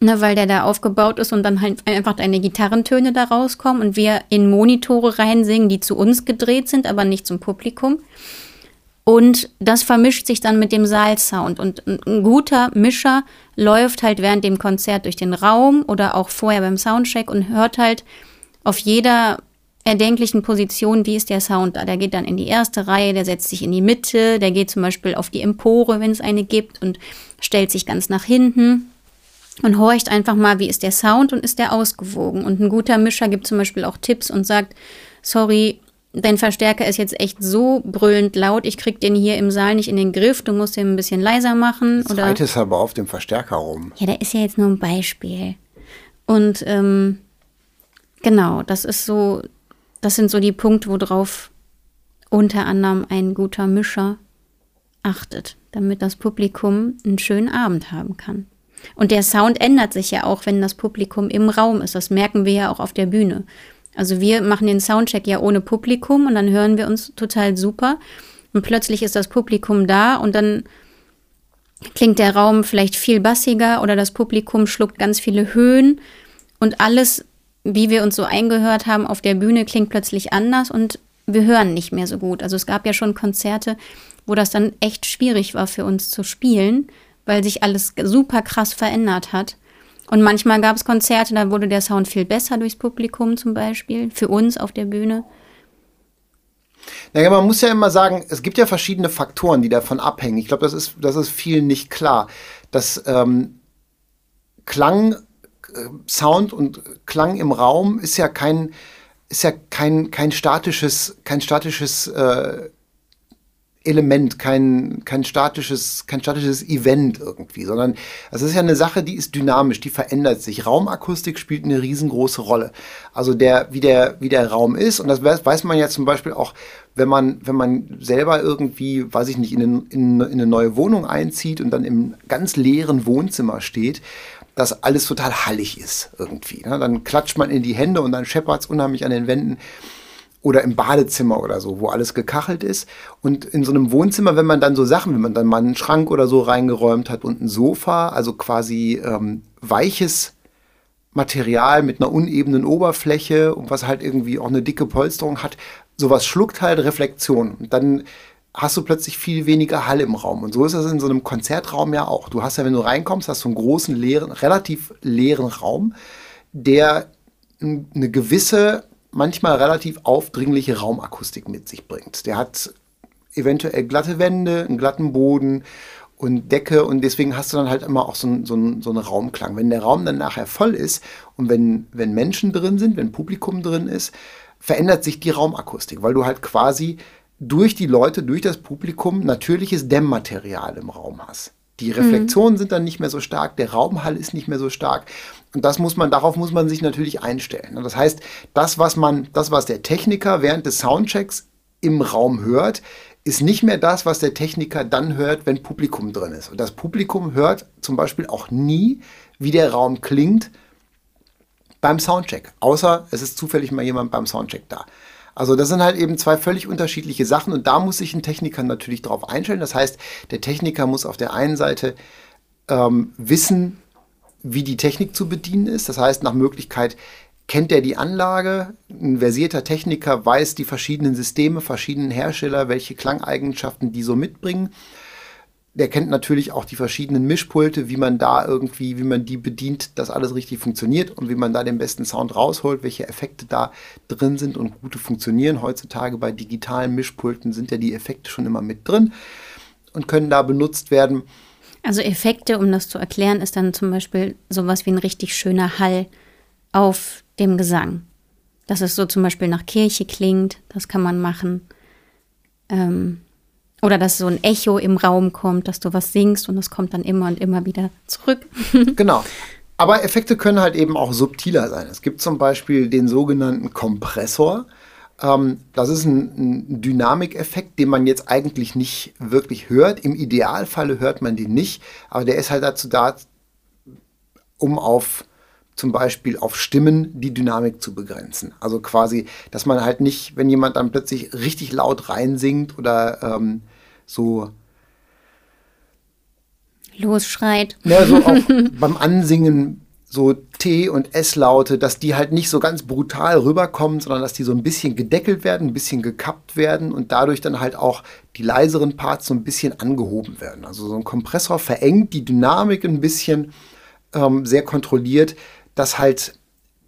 ne, weil der da aufgebaut ist und dann halt einfach deine Gitarrentöne da rauskommen und wir in Monitore reinsingen, die zu uns gedreht sind, aber nicht zum Publikum. Und das vermischt sich dann mit dem Saalsound. Und ein guter Mischer läuft halt während dem Konzert durch den Raum oder auch vorher beim Soundcheck und hört halt auf jeder erdenklichen Position, wie ist der Sound da. Der geht dann in die erste Reihe, der setzt sich in die Mitte, der geht zum Beispiel auf die Empore, wenn es eine gibt, und stellt sich ganz nach hinten und horcht einfach mal, wie ist der Sound und ist der ausgewogen. Und ein guter Mischer gibt zum Beispiel auch Tipps und sagt, sorry, dein Verstärker ist jetzt echt so brüllend laut, ich krieg den hier im Saal nicht in den Griff, du musst den ein bisschen leiser machen. Oder Reitest aber auf dem Verstärker rum. Ja, der ist ja jetzt nur ein Beispiel. Und ähm, genau, das ist so, das sind so die Punkte, worauf unter anderem ein guter Mischer achtet, damit das Publikum einen schönen Abend haben kann. Und der Sound ändert sich ja auch, wenn das Publikum im Raum ist. Das merken wir ja auch auf der Bühne. Also wir machen den Soundcheck ja ohne Publikum und dann hören wir uns total super. Und plötzlich ist das Publikum da und dann klingt der Raum vielleicht viel bassiger oder das Publikum schluckt ganz viele Höhen und alles wie wir uns so eingehört haben auf der Bühne, klingt plötzlich anders und wir hören nicht mehr so gut. Also es gab ja schon Konzerte, wo das dann echt schwierig war für uns zu spielen, weil sich alles super krass verändert hat. Und manchmal gab es Konzerte, da wurde der Sound viel besser durchs Publikum zum Beispiel, für uns auf der Bühne. Naja, man muss ja immer sagen, es gibt ja verschiedene Faktoren, die davon abhängen. Ich glaube, das ist, das ist vielen nicht klar. Dass ähm, Klang, äh, Sound und Klang im Raum ist ja kein, ist ja kein, kein statisches, kein statisches äh, Element, kein, kein, statisches, kein statisches Event irgendwie, sondern es ist ja eine Sache, die ist dynamisch, die verändert sich. Raumakustik spielt eine riesengroße Rolle. Also der, wie der, wie der Raum ist, und das weiß man ja zum Beispiel auch, wenn man, wenn man selber irgendwie, weiß ich nicht, in, in, in eine neue Wohnung einzieht und dann im ganz leeren Wohnzimmer steht, dass alles total hallig ist irgendwie. Ne? Dann klatscht man in die Hände und dann scheppert es unheimlich an den Wänden oder im Badezimmer oder so, wo alles gekachelt ist. Und in so einem Wohnzimmer, wenn man dann so Sachen, wenn man dann mal einen Schrank oder so reingeräumt hat und ein Sofa, also quasi ähm, weiches Material mit einer unebenen Oberfläche und was halt irgendwie auch eine dicke Polsterung hat, sowas schluckt halt Reflexion. Und dann hast du plötzlich viel weniger Hall im Raum. Und so ist das in so einem Konzertraum ja auch. Du hast ja, wenn du reinkommst, hast du einen großen, leeren, relativ leeren Raum, der eine gewisse manchmal relativ aufdringliche Raumakustik mit sich bringt. Der hat eventuell glatte Wände, einen glatten Boden und Decke und deswegen hast du dann halt immer auch so, ein, so, so einen Raumklang. Wenn der Raum dann nachher voll ist und wenn, wenn Menschen drin sind, wenn Publikum drin ist, verändert sich die Raumakustik, weil du halt quasi durch die Leute, durch das Publikum natürliches Dämmmaterial im Raum hast. Die Reflexionen mhm. sind dann nicht mehr so stark, der Raumhall ist nicht mehr so stark. Und das muss man, darauf muss man sich natürlich einstellen. Das heißt, das, was man, das, was der Techniker während des Soundchecks im Raum hört, ist nicht mehr das, was der Techniker dann hört, wenn Publikum drin ist. Und das Publikum hört zum Beispiel auch nie, wie der Raum klingt beim Soundcheck. Außer es ist zufällig mal jemand beim Soundcheck da. Also das sind halt eben zwei völlig unterschiedliche Sachen und da muss sich ein Techniker natürlich drauf einstellen. Das heißt, der Techniker muss auf der einen Seite ähm, wissen, wie die Technik zu bedienen ist. Das heißt, nach Möglichkeit kennt er die Anlage. Ein versierter Techniker weiß die verschiedenen Systeme, verschiedenen Hersteller, welche Klangeigenschaften die so mitbringen. Der kennt natürlich auch die verschiedenen Mischpulte, wie man da irgendwie, wie man die bedient, dass alles richtig funktioniert und wie man da den besten Sound rausholt, welche Effekte da drin sind und gute funktionieren. Heutzutage bei digitalen Mischpulten sind ja die Effekte schon immer mit drin und können da benutzt werden. Also Effekte, um das zu erklären, ist dann zum Beispiel sowas wie ein richtig schöner Hall auf dem Gesang. Dass es so zum Beispiel nach Kirche klingt, das kann man machen. Ähm, oder dass so ein Echo im Raum kommt, dass du was singst und es kommt dann immer und immer wieder zurück. *laughs* genau. Aber Effekte können halt eben auch subtiler sein. Es gibt zum Beispiel den sogenannten Kompressor. Ähm, das ist ein, ein Dynamikeffekt, den man jetzt eigentlich nicht wirklich hört. Im Idealfalle hört man den nicht, aber der ist halt dazu da, um auf zum Beispiel auf Stimmen die Dynamik zu begrenzen. Also quasi, dass man halt nicht, wenn jemand dann plötzlich richtig laut reinsingt oder ähm, so losschreit. Ja, so auch *laughs* beim Ansingen so T- und S-Laute, dass die halt nicht so ganz brutal rüberkommen, sondern dass die so ein bisschen gedeckelt werden, ein bisschen gekappt werden und dadurch dann halt auch die leiseren Parts so ein bisschen angehoben werden. Also so ein Kompressor verengt die Dynamik ein bisschen ähm, sehr kontrolliert, dass halt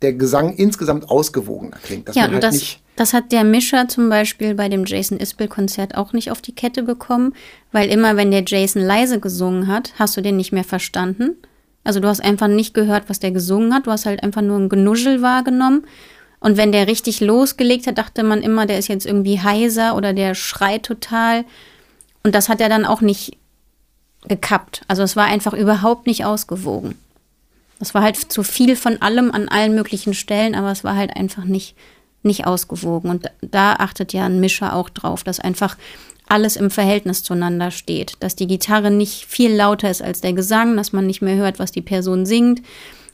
der Gesang insgesamt ausgewogener klingt. ja, und halt das, das hat der Mischer zum Beispiel bei dem Jason Isbell-Konzert auch nicht auf die Kette bekommen, weil immer, wenn der Jason leise gesungen hat, hast du den nicht mehr verstanden. Also du hast einfach nicht gehört, was der gesungen hat. Du hast halt einfach nur ein Genuschel wahrgenommen. Und wenn der richtig losgelegt hat, dachte man immer, der ist jetzt irgendwie heiser oder der schreit total. Und das hat er dann auch nicht gekappt. Also es war einfach überhaupt nicht ausgewogen. Es war halt zu viel von allem an allen möglichen Stellen, aber es war halt einfach nicht, nicht ausgewogen. Und da achtet ja ein Mischer auch drauf, dass einfach alles im Verhältnis zueinander steht. Dass die Gitarre nicht viel lauter ist als der Gesang, dass man nicht mehr hört, was die Person singt.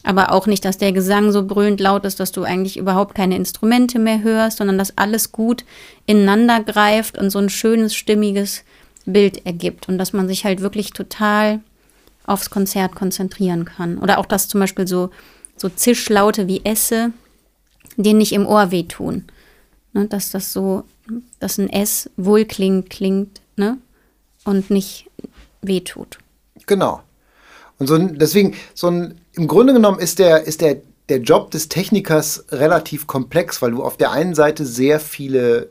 Aber auch nicht, dass der Gesang so brüllend laut ist, dass du eigentlich überhaupt keine Instrumente mehr hörst, sondern dass alles gut ineinander greift und so ein schönes, stimmiges Bild ergibt. Und dass man sich halt wirklich total aufs Konzert konzentrieren kann. Oder auch, dass zum Beispiel so, so Zischlaute wie Esse denen nicht im Ohr wehtun. Ne, dass das so, dass ein S wohlklingend klingt, ne? Und nicht wehtut. Genau. Und so ein, deswegen, so ein, im Grunde genommen ist der, ist der, der Job des Technikers relativ komplex, weil du auf der einen Seite sehr viele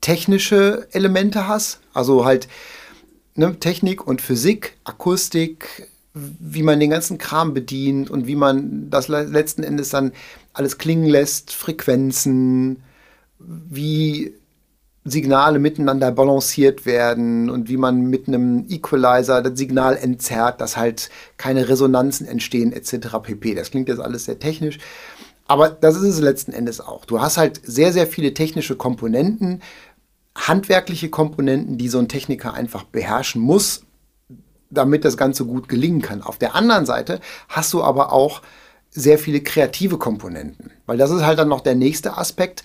technische Elemente hast, also halt ne, Technik und Physik, Akustik, wie man den ganzen Kram bedient und wie man das letzten Endes dann alles klingen lässt, Frequenzen, wie Signale miteinander balanciert werden und wie man mit einem Equalizer das Signal entzerrt, dass halt keine Resonanzen entstehen etc. pp. Das klingt jetzt alles sehr technisch, aber das ist es letzten Endes auch. Du hast halt sehr, sehr viele technische Komponenten, handwerkliche Komponenten, die so ein Techniker einfach beherrschen muss, damit das Ganze gut gelingen kann. Auf der anderen Seite hast du aber auch sehr viele kreative Komponenten, weil das ist halt dann noch der nächste Aspekt.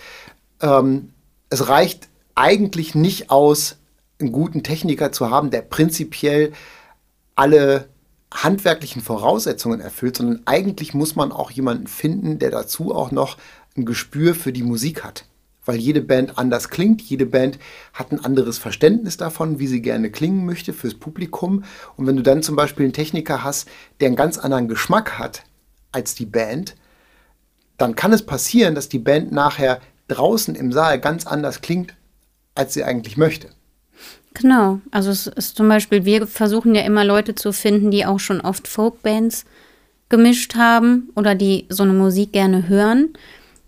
Ähm, es reicht eigentlich nicht aus, einen guten Techniker zu haben, der prinzipiell alle handwerklichen Voraussetzungen erfüllt, sondern eigentlich muss man auch jemanden finden, der dazu auch noch ein Gespür für die Musik hat. Weil jede Band anders klingt, jede Band hat ein anderes Verständnis davon, wie sie gerne klingen möchte fürs Publikum. Und wenn du dann zum Beispiel einen Techniker hast, der einen ganz anderen Geschmack hat als die Band, dann kann es passieren, dass die Band nachher draußen im Saal ganz anders klingt, als sie eigentlich möchte. Genau, also es ist zum Beispiel, wir versuchen ja immer Leute zu finden, die auch schon oft Folkbands gemischt haben oder die so eine Musik gerne hören,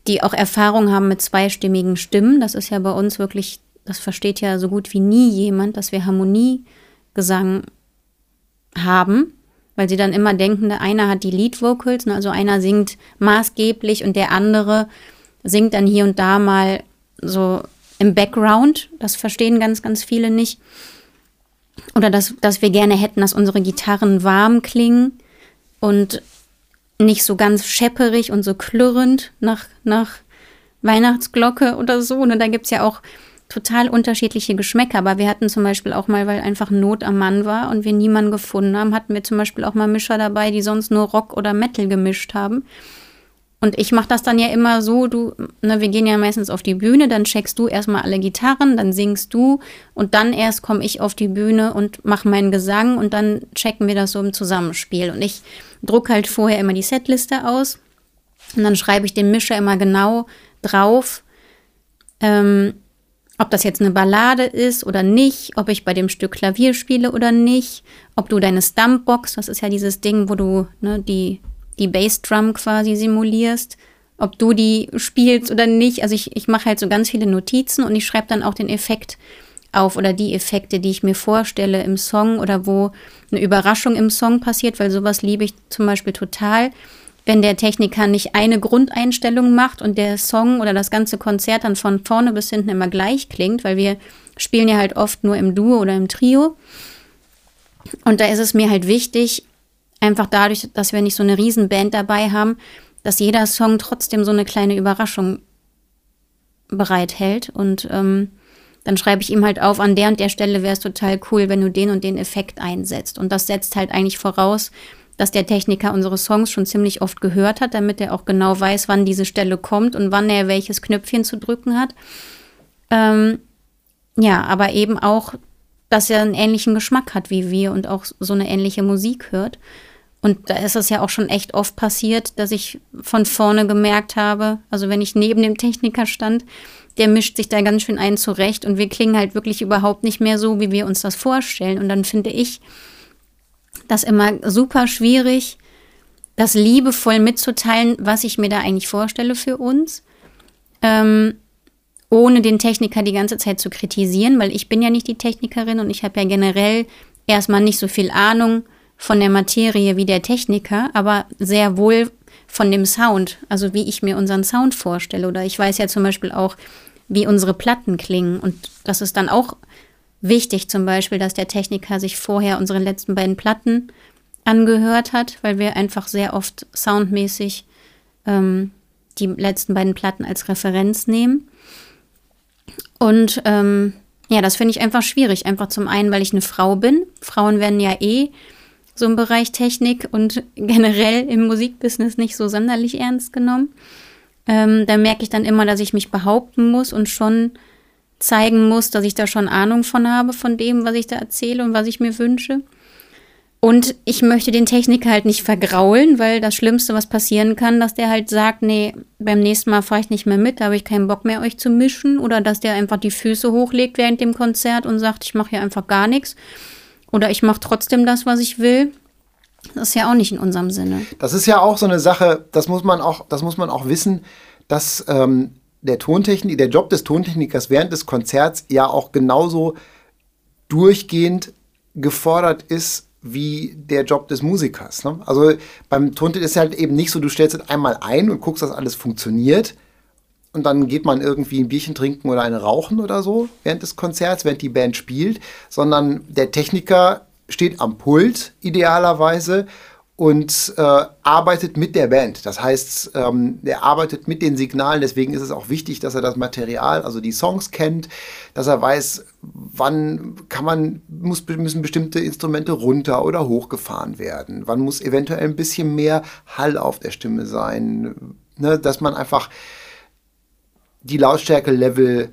die auch Erfahrung haben mit zweistimmigen Stimmen. Das ist ja bei uns wirklich, das versteht ja so gut wie nie jemand, dass wir Harmoniegesang haben, weil sie dann immer denken, der eine hat die Lead Vocals, ne, also einer singt maßgeblich und der andere singt dann hier und da mal so im Background. Das verstehen ganz, ganz viele nicht. Oder dass, dass wir gerne hätten, dass unsere Gitarren warm klingen und nicht so ganz schepperig und so klirrend nach, nach Weihnachtsglocke oder so. Und ne, da gibt es ja auch total unterschiedliche Geschmäcker. Aber wir hatten zum Beispiel auch mal, weil einfach Not am Mann war und wir niemanden gefunden haben, hatten wir zum Beispiel auch mal Mischer dabei, die sonst nur Rock oder Metal gemischt haben. Und ich mache das dann ja immer so, du, ne, wir gehen ja meistens auf die Bühne, dann checkst du erstmal alle Gitarren, dann singst du und dann erst komme ich auf die Bühne und mache meinen Gesang und dann checken wir das so im Zusammenspiel. Und ich drucke halt vorher immer die Setliste aus und dann schreibe ich dem Mischer immer genau drauf, ähm, ob das jetzt eine Ballade ist oder nicht, ob ich bei dem Stück Klavier spiele oder nicht, ob du deine Stumpbox, das ist ja dieses Ding, wo du ne, die die Bassdrum quasi simulierst, ob du die spielst oder nicht. Also ich, ich mache halt so ganz viele Notizen und ich schreibe dann auch den Effekt auf oder die Effekte, die ich mir vorstelle im Song oder wo eine Überraschung im Song passiert, weil sowas liebe ich zum Beispiel total. Wenn der Techniker nicht eine Grundeinstellung macht und der Song oder das ganze Konzert dann von vorne bis hinten immer gleich klingt, weil wir spielen ja halt oft nur im Duo oder im Trio. Und da ist es mir halt wichtig, Einfach dadurch, dass wir nicht so eine Riesenband dabei haben, dass jeder Song trotzdem so eine kleine Überraschung bereithält. Und ähm, dann schreibe ich ihm halt auf, an der und der Stelle wäre es total cool, wenn du den und den Effekt einsetzt. Und das setzt halt eigentlich voraus, dass der Techniker unsere Songs schon ziemlich oft gehört hat, damit er auch genau weiß, wann diese Stelle kommt und wann er welches Knöpfchen zu drücken hat. Ähm, ja, aber eben auch, dass er einen ähnlichen Geschmack hat wie wir und auch so eine ähnliche Musik hört. Und da ist es ja auch schon echt oft passiert, dass ich von vorne gemerkt habe, also wenn ich neben dem Techniker stand, der mischt sich da ganz schön ein zurecht und wir klingen halt wirklich überhaupt nicht mehr so, wie wir uns das vorstellen. Und dann finde ich das immer super schwierig, das liebevoll mitzuteilen, was ich mir da eigentlich vorstelle für uns, ähm, ohne den Techniker die ganze Zeit zu kritisieren, weil ich bin ja nicht die Technikerin und ich habe ja generell erstmal nicht so viel Ahnung von der Materie wie der Techniker, aber sehr wohl von dem Sound, also wie ich mir unseren Sound vorstelle. Oder ich weiß ja zum Beispiel auch, wie unsere Platten klingen. Und das ist dann auch wichtig, zum Beispiel, dass der Techniker sich vorher unsere letzten beiden Platten angehört hat, weil wir einfach sehr oft soundmäßig ähm, die letzten beiden Platten als Referenz nehmen. Und ähm, ja, das finde ich einfach schwierig. Einfach zum einen, weil ich eine Frau bin. Frauen werden ja eh so im Bereich Technik und *laughs* generell im Musikbusiness nicht so sonderlich ernst genommen. Ähm, da merke ich dann immer, dass ich mich behaupten muss und schon zeigen muss, dass ich da schon Ahnung von habe, von dem, was ich da erzähle und was ich mir wünsche. Und ich möchte den Techniker halt nicht vergraulen, weil das Schlimmste, was passieren kann, dass der halt sagt, nee, beim nächsten Mal fahre ich nicht mehr mit, da habe ich keinen Bock mehr, euch zu mischen. Oder dass der einfach die Füße hochlegt während dem Konzert und sagt, ich mache hier einfach gar nichts. Oder ich mache trotzdem das, was ich will. Das ist ja auch nicht in unserem Sinne. Das ist ja auch so eine Sache, das muss man auch, das muss man auch wissen, dass ähm, der Tontechnik, der Job des Tontechnikers während des Konzerts ja auch genauso durchgehend gefordert ist wie der Job des Musikers. Ne? Also beim Tontechniker ist es halt eben nicht so, du stellst es einmal ein und guckst, dass alles funktioniert und dann geht man irgendwie ein Bierchen trinken oder eine rauchen oder so während des Konzerts, während die Band spielt, sondern der Techniker steht am Pult idealerweise und äh, arbeitet mit der Band. Das heißt, ähm, er arbeitet mit den Signalen. Deswegen ist es auch wichtig, dass er das Material, also die Songs kennt, dass er weiß, wann kann man, muss, müssen bestimmte Instrumente runter oder hochgefahren werden. Wann muss eventuell ein bisschen mehr Hall auf der Stimme sein. Ne? Dass man einfach die Lautstärke-Level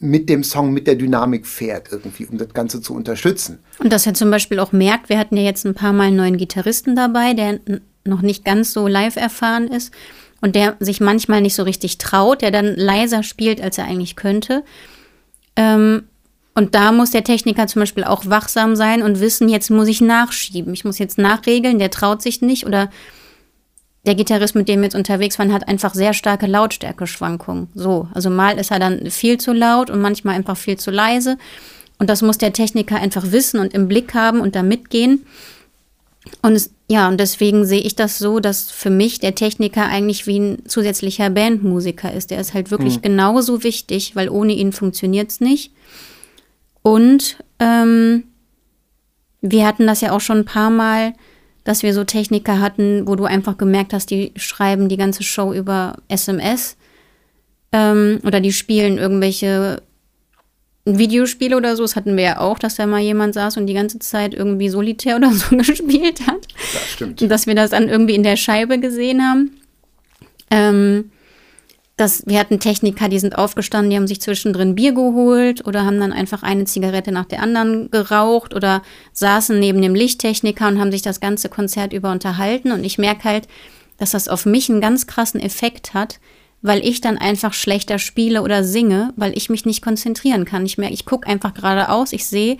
mit dem Song, mit der Dynamik fährt, irgendwie, um das Ganze zu unterstützen. Und dass er zum Beispiel auch merkt, wir hatten ja jetzt ein paar Mal einen neuen Gitarristen dabei, der noch nicht ganz so live erfahren ist und der sich manchmal nicht so richtig traut, der dann leiser spielt, als er eigentlich könnte. Ähm, und da muss der Techniker zum Beispiel auch wachsam sein und wissen, jetzt muss ich nachschieben, ich muss jetzt nachregeln, der traut sich nicht oder der Gitarrist, mit dem wir jetzt unterwegs waren, hat einfach sehr starke Lautstärkeschwankungen. So, also mal ist er dann viel zu laut und manchmal einfach viel zu leise. Und das muss der Techniker einfach wissen und im Blick haben und da mitgehen. Und es, ja, und deswegen sehe ich das so, dass für mich der Techniker eigentlich wie ein zusätzlicher Bandmusiker ist. Der ist halt wirklich mhm. genauso wichtig, weil ohne ihn funktioniert es nicht. Und ähm, wir hatten das ja auch schon ein paar Mal, dass wir so Techniker hatten, wo du einfach gemerkt hast, die schreiben die ganze Show über SMS ähm, oder die spielen irgendwelche Videospiele oder so. Das hatten wir ja auch, dass da mal jemand saß und die ganze Zeit irgendwie Solitär oder so *laughs* gespielt hat. Das stimmt. Und dass wir das dann irgendwie in der Scheibe gesehen haben. Ähm, dass wir hatten Techniker, die sind aufgestanden, die haben sich zwischendrin Bier geholt oder haben dann einfach eine Zigarette nach der anderen geraucht oder saßen neben dem Lichttechniker und haben sich das ganze Konzert über unterhalten. Und ich merke halt, dass das auf mich einen ganz krassen Effekt hat, weil ich dann einfach schlechter spiele oder singe, weil ich mich nicht konzentrieren kann. Ich merke, ich gucke einfach geradeaus, ich sehe,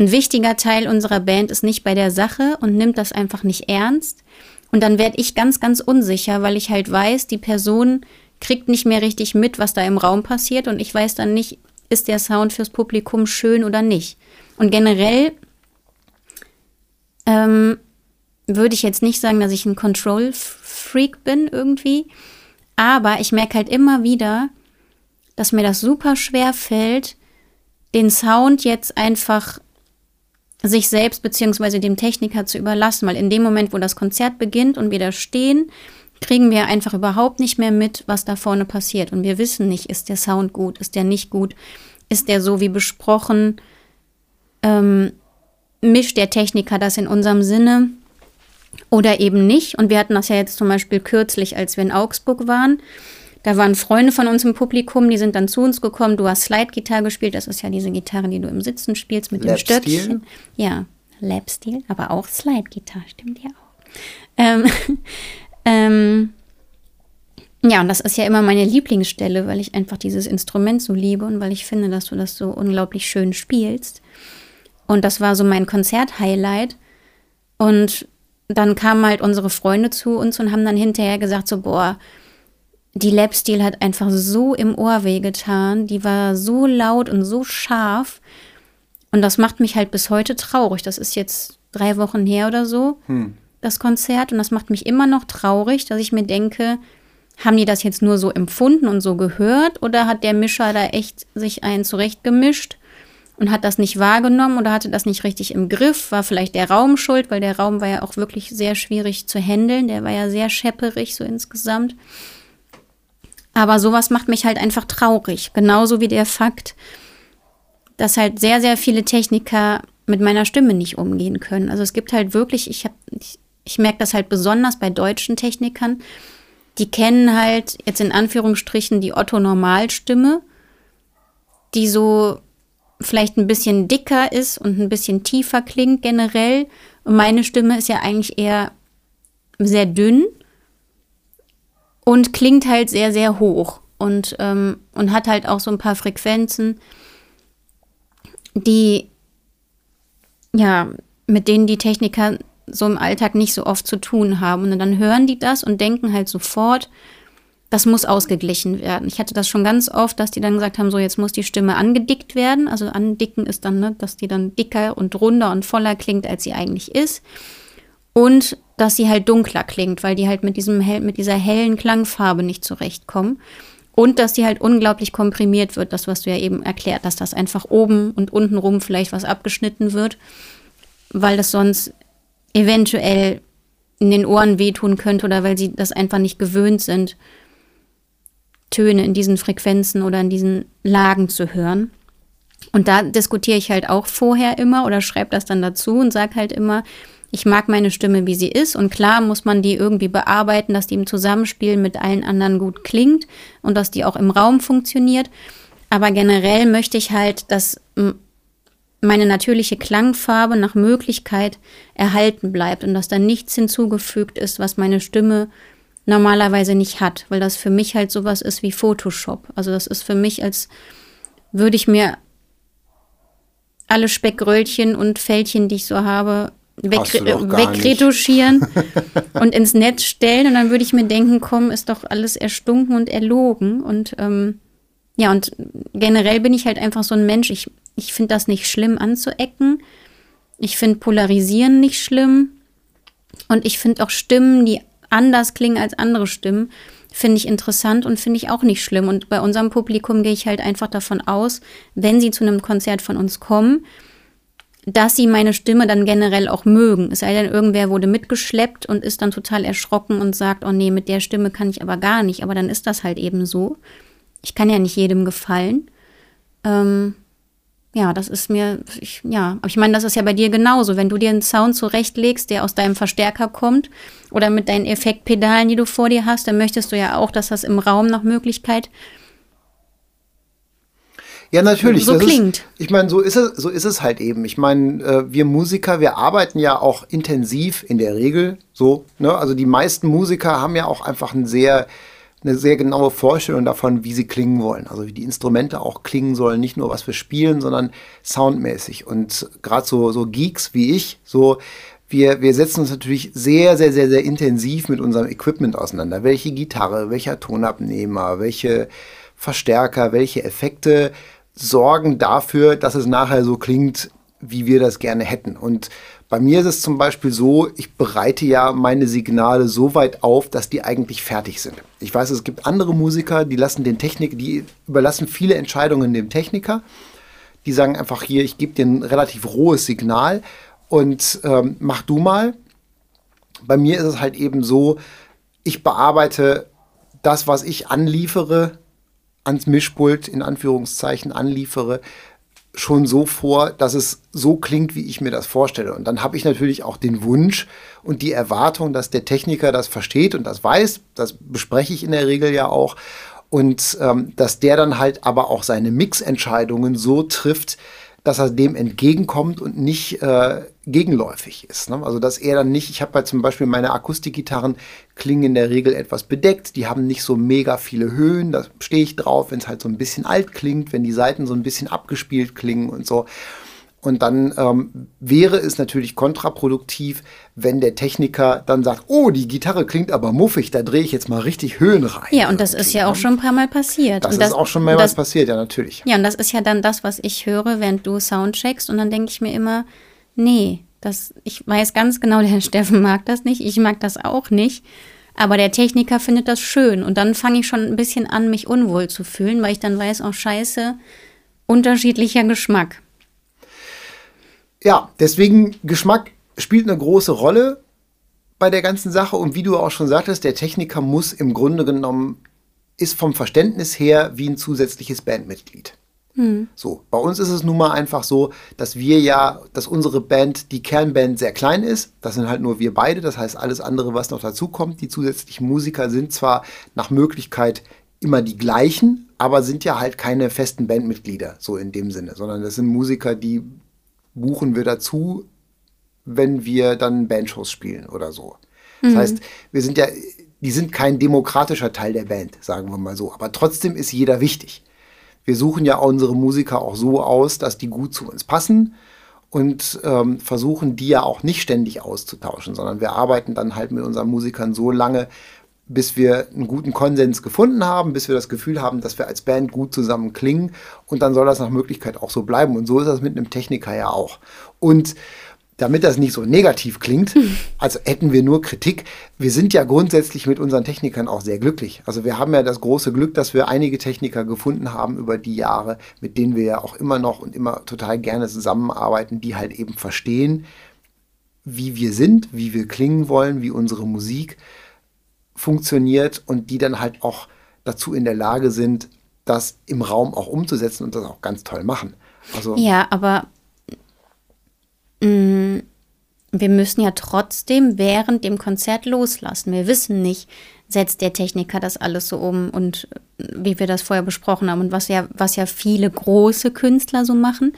ein wichtiger Teil unserer Band ist nicht bei der Sache und nimmt das einfach nicht ernst. Und dann werde ich ganz, ganz unsicher, weil ich halt weiß, die Person kriegt nicht mehr richtig mit, was da im Raum passiert. Und ich weiß dann nicht, ist der Sound fürs Publikum schön oder nicht. Und generell ähm, würde ich jetzt nicht sagen, dass ich ein Control-Freak bin irgendwie, aber ich merke halt immer wieder, dass mir das super schwer fällt, den Sound jetzt einfach sich selbst beziehungsweise dem Techniker zu überlassen, weil in dem Moment, wo das Konzert beginnt und wir da stehen, kriegen wir einfach überhaupt nicht mehr mit, was da vorne passiert. Und wir wissen nicht, ist der Sound gut, ist der nicht gut, ist der so wie besprochen, ähm, mischt der Techniker das in unserem Sinne oder eben nicht. Und wir hatten das ja jetzt zum Beispiel kürzlich, als wir in Augsburg waren. Da waren Freunde von uns im Publikum, die sind dann zu uns gekommen. Du hast Slide-Gitarre gespielt. Das ist ja diese Gitarre, die du im Sitzen spielst mit dem Stöckchen. Ja, Lap-Stil, aber auch Slide-Gitarre, stimmt ja auch. Ähm, *laughs* ähm, ja, und das ist ja immer meine Lieblingsstelle, weil ich einfach dieses Instrument so liebe und weil ich finde, dass du das so unglaublich schön spielst. Und das war so mein Konzert-Highlight. Und dann kamen halt unsere Freunde zu uns und haben dann hinterher gesagt, so, boah, die Lap-Stil hat einfach so im Ohr wehgetan. Die war so laut und so scharf. Und das macht mich halt bis heute traurig. Das ist jetzt drei Wochen her oder so. Hm das Konzert. Und das macht mich immer noch traurig, dass ich mir denke, haben die das jetzt nur so empfunden und so gehört oder hat der Mischer da echt sich einen zurechtgemischt und hat das nicht wahrgenommen oder hatte das nicht richtig im Griff? War vielleicht der Raum schuld, weil der Raum war ja auch wirklich sehr schwierig zu handeln. Der war ja sehr schepperig so insgesamt. Aber sowas macht mich halt einfach traurig. Genauso wie der Fakt, dass halt sehr, sehr viele Techniker mit meiner Stimme nicht umgehen können. Also es gibt halt wirklich, ich habe, ich, ich merke das halt besonders bei deutschen Technikern, die kennen halt jetzt in Anführungsstrichen die Otto-Normalstimme, die so vielleicht ein bisschen dicker ist und ein bisschen tiefer klingt generell. Und meine Stimme ist ja eigentlich eher sehr dünn und klingt halt sehr, sehr hoch und, ähm, und hat halt auch so ein paar Frequenzen, die, ja, mit denen die Techniker so im Alltag nicht so oft zu tun haben. Und dann hören die das und denken halt sofort, das muss ausgeglichen werden. Ich hatte das schon ganz oft, dass die dann gesagt haben, so jetzt muss die Stimme angedickt werden. Also andicken ist dann, ne, dass die dann dicker und runder und voller klingt, als sie eigentlich ist. Und dass sie halt dunkler klingt, weil die halt mit, diesem mit dieser hellen Klangfarbe nicht zurechtkommen. Und dass die halt unglaublich komprimiert wird, das, was du ja eben erklärt, dass das einfach oben und unten rum vielleicht was abgeschnitten wird, weil das sonst eventuell in den Ohren wehtun könnte oder weil sie das einfach nicht gewöhnt sind, Töne in diesen Frequenzen oder in diesen Lagen zu hören. Und da diskutiere ich halt auch vorher immer oder schreibe das dann dazu und sage halt immer, ich mag meine Stimme, wie sie ist. Und klar muss man die irgendwie bearbeiten, dass die im Zusammenspiel mit allen anderen gut klingt und dass die auch im Raum funktioniert. Aber generell möchte ich halt, dass meine natürliche Klangfarbe nach Möglichkeit erhalten bleibt und dass da nichts hinzugefügt ist, was meine Stimme normalerweise nicht hat, weil das für mich halt sowas ist wie Photoshop. Also das ist für mich, als würde ich mir alle Speckröllchen und Fältchen, die ich so habe, wegretuschieren *laughs* und ins Netz stellen und dann würde ich mir denken, komm, ist doch alles erstunken und erlogen und ähm, ja, und generell bin ich halt einfach so ein Mensch, ich, ich finde das nicht schlimm anzuecken, ich finde Polarisieren nicht schlimm und ich finde auch Stimmen, die anders klingen als andere Stimmen, finde ich interessant und finde ich auch nicht schlimm und bei unserem Publikum gehe ich halt einfach davon aus, wenn sie zu einem Konzert von uns kommen, dass sie meine Stimme dann generell auch mögen. Es sei denn, irgendwer wurde mitgeschleppt und ist dann total erschrocken und sagt, oh nee, mit der Stimme kann ich aber gar nicht. Aber dann ist das halt eben so. Ich kann ja nicht jedem gefallen. Ähm, ja, das ist mir, ich, ja, aber ich meine, das ist ja bei dir genauso. Wenn du dir einen Sound zurechtlegst, der aus deinem Verstärker kommt oder mit deinen Effektpedalen, die du vor dir hast, dann möchtest du ja auch, dass das im Raum nach Möglichkeit ja, natürlich. So klingt. Ist, ich meine, so ist es, so ist es halt eben. Ich meine, äh, wir Musiker, wir arbeiten ja auch intensiv in der Regel so. Ne? Also die meisten Musiker haben ja auch einfach ein sehr, eine sehr genaue Vorstellung davon, wie sie klingen wollen. Also wie die Instrumente auch klingen sollen, nicht nur was wir spielen, sondern soundmäßig. Und gerade so, so Geeks wie ich, so wir, wir setzen uns natürlich sehr, sehr, sehr, sehr intensiv mit unserem Equipment auseinander. Welche Gitarre, welcher Tonabnehmer, welche Verstärker, welche Effekte sorgen dafür, dass es nachher so klingt, wie wir das gerne hätten. Und bei mir ist es zum Beispiel so, ich bereite ja meine Signale so weit auf, dass die eigentlich fertig sind. Ich weiß, es gibt andere Musiker, die lassen den Technik, die überlassen viele Entscheidungen dem Techniker. Die sagen einfach hier, ich gebe dir ein relativ rohes Signal und ähm, mach du mal. Bei mir ist es halt eben so, ich bearbeite das, was ich anliefere, ans Mischpult in Anführungszeichen anliefere, schon so vor, dass es so klingt, wie ich mir das vorstelle. Und dann habe ich natürlich auch den Wunsch und die Erwartung, dass der Techniker das versteht und das weiß. Das bespreche ich in der Regel ja auch. Und ähm, dass der dann halt aber auch seine Mixentscheidungen so trifft, dass er dem entgegenkommt und nicht äh, gegenläufig ist. Ne? Also dass er dann nicht, ich habe bei zum Beispiel meine Akustikgitarren klingen in der Regel etwas bedeckt, die haben nicht so mega viele Höhen, da stehe ich drauf, wenn es halt so ein bisschen alt klingt, wenn die Seiten so ein bisschen abgespielt klingen und so. Und dann ähm, wäre es natürlich kontraproduktiv, wenn der Techniker dann sagt, oh, die Gitarre klingt aber muffig, da drehe ich jetzt mal richtig Höhen rein. Ja, und das ist ja auch ne? schon ein paar Mal passiert. Das, das ist auch schon mehrmals passiert, ja, natürlich. Ja, und das ist ja dann das, was ich höre, während du Sound checkst. Und dann denke ich mir immer, nee, das, ich weiß ganz genau, *laughs* der Steffen mag das nicht, ich mag das auch nicht. Aber der Techniker findet das schön. Und dann fange ich schon ein bisschen an, mich unwohl zu fühlen, weil ich dann weiß, auch oh, scheiße, unterschiedlicher Geschmack. Ja, deswegen Geschmack spielt eine große Rolle bei der ganzen Sache. Und wie du auch schon sagtest, der Techniker muss im Grunde genommen, ist vom Verständnis her wie ein zusätzliches Bandmitglied. Mhm. So, bei uns ist es nun mal einfach so, dass wir ja, dass unsere Band, die Kernband sehr klein ist. Das sind halt nur wir beide. Das heißt, alles andere, was noch dazu kommt, die zusätzlichen Musiker sind zwar nach Möglichkeit immer die gleichen, aber sind ja halt keine festen Bandmitglieder, so in dem Sinne, sondern das sind Musiker, die buchen wir dazu, wenn wir dann Bandshows spielen oder so. Das mhm. heißt, wir sind ja, die sind kein demokratischer Teil der Band, sagen wir mal so. Aber trotzdem ist jeder wichtig. Wir suchen ja unsere Musiker auch so aus, dass die gut zu uns passen und ähm, versuchen die ja auch nicht ständig auszutauschen, sondern wir arbeiten dann halt mit unseren Musikern so lange, bis wir einen guten Konsens gefunden haben, bis wir das Gefühl haben, dass wir als Band gut zusammen klingen und dann soll das nach Möglichkeit auch so bleiben und so ist das mit einem Techniker ja auch. Und damit das nicht so negativ klingt, *laughs* als hätten wir nur Kritik, wir sind ja grundsätzlich mit unseren Technikern auch sehr glücklich. Also wir haben ja das große Glück, dass wir einige Techniker gefunden haben über die Jahre, mit denen wir ja auch immer noch und immer total gerne zusammenarbeiten, die halt eben verstehen, wie wir sind, wie wir klingen wollen, wie unsere Musik funktioniert und die dann halt auch dazu in der Lage sind, das im Raum auch umzusetzen und das auch ganz toll machen. Also ja, aber Mm, wir müssen ja trotzdem während dem Konzert loslassen. Wir wissen nicht, setzt der Techniker das alles so um und äh, wie wir das vorher besprochen haben und was ja, was ja viele große Künstler so machen,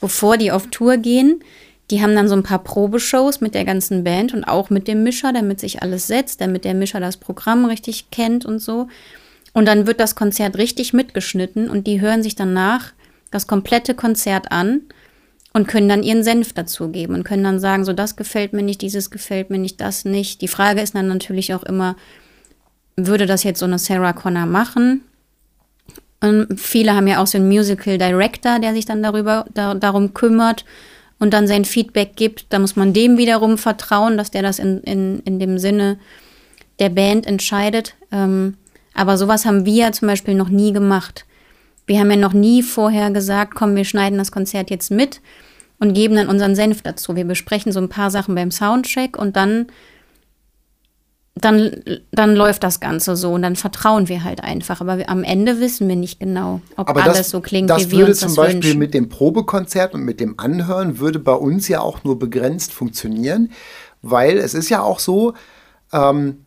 bevor die auf Tour gehen. Die haben dann so ein paar Probeshows mit der ganzen Band und auch mit dem Mischer, damit sich alles setzt, damit der Mischer das Programm richtig kennt und so. Und dann wird das Konzert richtig mitgeschnitten und die hören sich danach das komplette Konzert an und können dann ihren Senf dazugeben und können dann sagen, so das gefällt mir nicht, dieses gefällt mir nicht, das nicht. Die Frage ist dann natürlich auch immer, würde das jetzt so eine Sarah Connor machen? Und viele haben ja auch so einen Musical Director, der sich dann darüber da, darum kümmert und dann sein Feedback gibt. Da muss man dem wiederum vertrauen, dass der das in, in, in dem Sinne der Band entscheidet. Ähm, aber sowas haben wir zum Beispiel noch nie gemacht. Wir haben ja noch nie vorher gesagt, komm, wir schneiden das Konzert jetzt mit und geben dann unseren Senf dazu. Wir besprechen so ein paar Sachen beim Soundcheck und dann, dann, dann läuft das Ganze so und dann vertrauen wir halt einfach. Aber wir, am Ende wissen wir nicht genau, ob Aber alles das, so klingt, wie wir uns das Das würde zum Beispiel mit dem Probekonzert und mit dem Anhören würde bei uns ja auch nur begrenzt funktionieren, weil es ist ja auch so, ähm,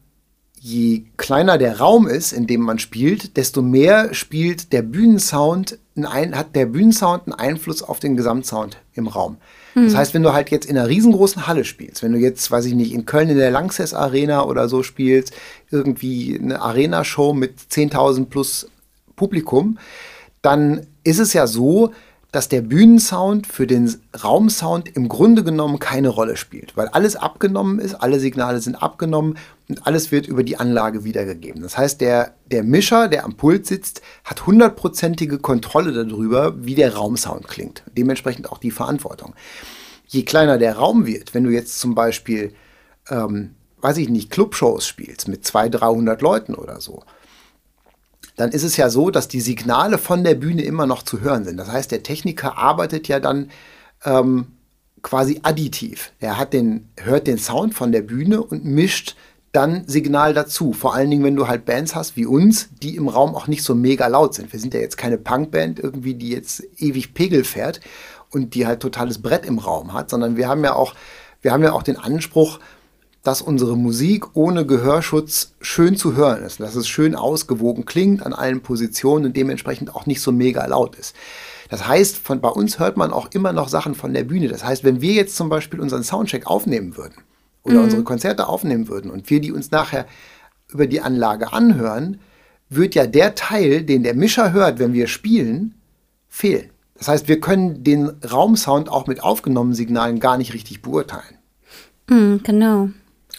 je kleiner der Raum ist, in dem man spielt, desto mehr spielt der Bühnensound ein, hat der Bühnensound einen Einfluss auf den Gesamtsound im Raum. Das hm. heißt, wenn du halt jetzt in einer riesengroßen Halle spielst, wenn du jetzt, weiß ich nicht, in Köln in der Lanxess Arena oder so spielst, irgendwie eine Arena-Show mit 10.000 plus Publikum, dann ist es ja so, dass der Bühnensound für den Raumsound im Grunde genommen keine Rolle spielt, weil alles abgenommen ist, alle Signale sind abgenommen und alles wird über die Anlage wiedergegeben. Das heißt, der, der Mischer, der am Pult sitzt, hat hundertprozentige Kontrolle darüber, wie der Raumsound klingt. Dementsprechend auch die Verantwortung. Je kleiner der Raum wird, wenn du jetzt zum Beispiel, ähm, weiß ich nicht, Clubshows spielst mit 200, 300 Leuten oder so, dann ist es ja so, dass die Signale von der Bühne immer noch zu hören sind. Das heißt, der Techniker arbeitet ja dann ähm, quasi additiv. Er hat den, hört den Sound von der Bühne und mischt dann Signal dazu. Vor allen Dingen, wenn du halt Bands hast wie uns, die im Raum auch nicht so mega laut sind. Wir sind ja jetzt keine Punkband irgendwie, die jetzt ewig Pegel fährt und die halt totales Brett im Raum hat, sondern wir haben ja auch, wir haben ja auch den Anspruch, dass unsere Musik ohne Gehörschutz schön zu hören ist, dass es schön ausgewogen klingt an allen Positionen und dementsprechend auch nicht so mega laut ist. Das heißt, von, bei uns hört man auch immer noch Sachen von der Bühne. Das heißt, wenn wir jetzt zum Beispiel unseren Soundcheck aufnehmen würden oder mhm. unsere Konzerte aufnehmen würden und wir die uns nachher über die Anlage anhören, wird ja der Teil, den der Mischer hört, wenn wir spielen, fehlen. Das heißt, wir können den Raumsound auch mit aufgenommenen Signalen gar nicht richtig beurteilen. Mhm, genau.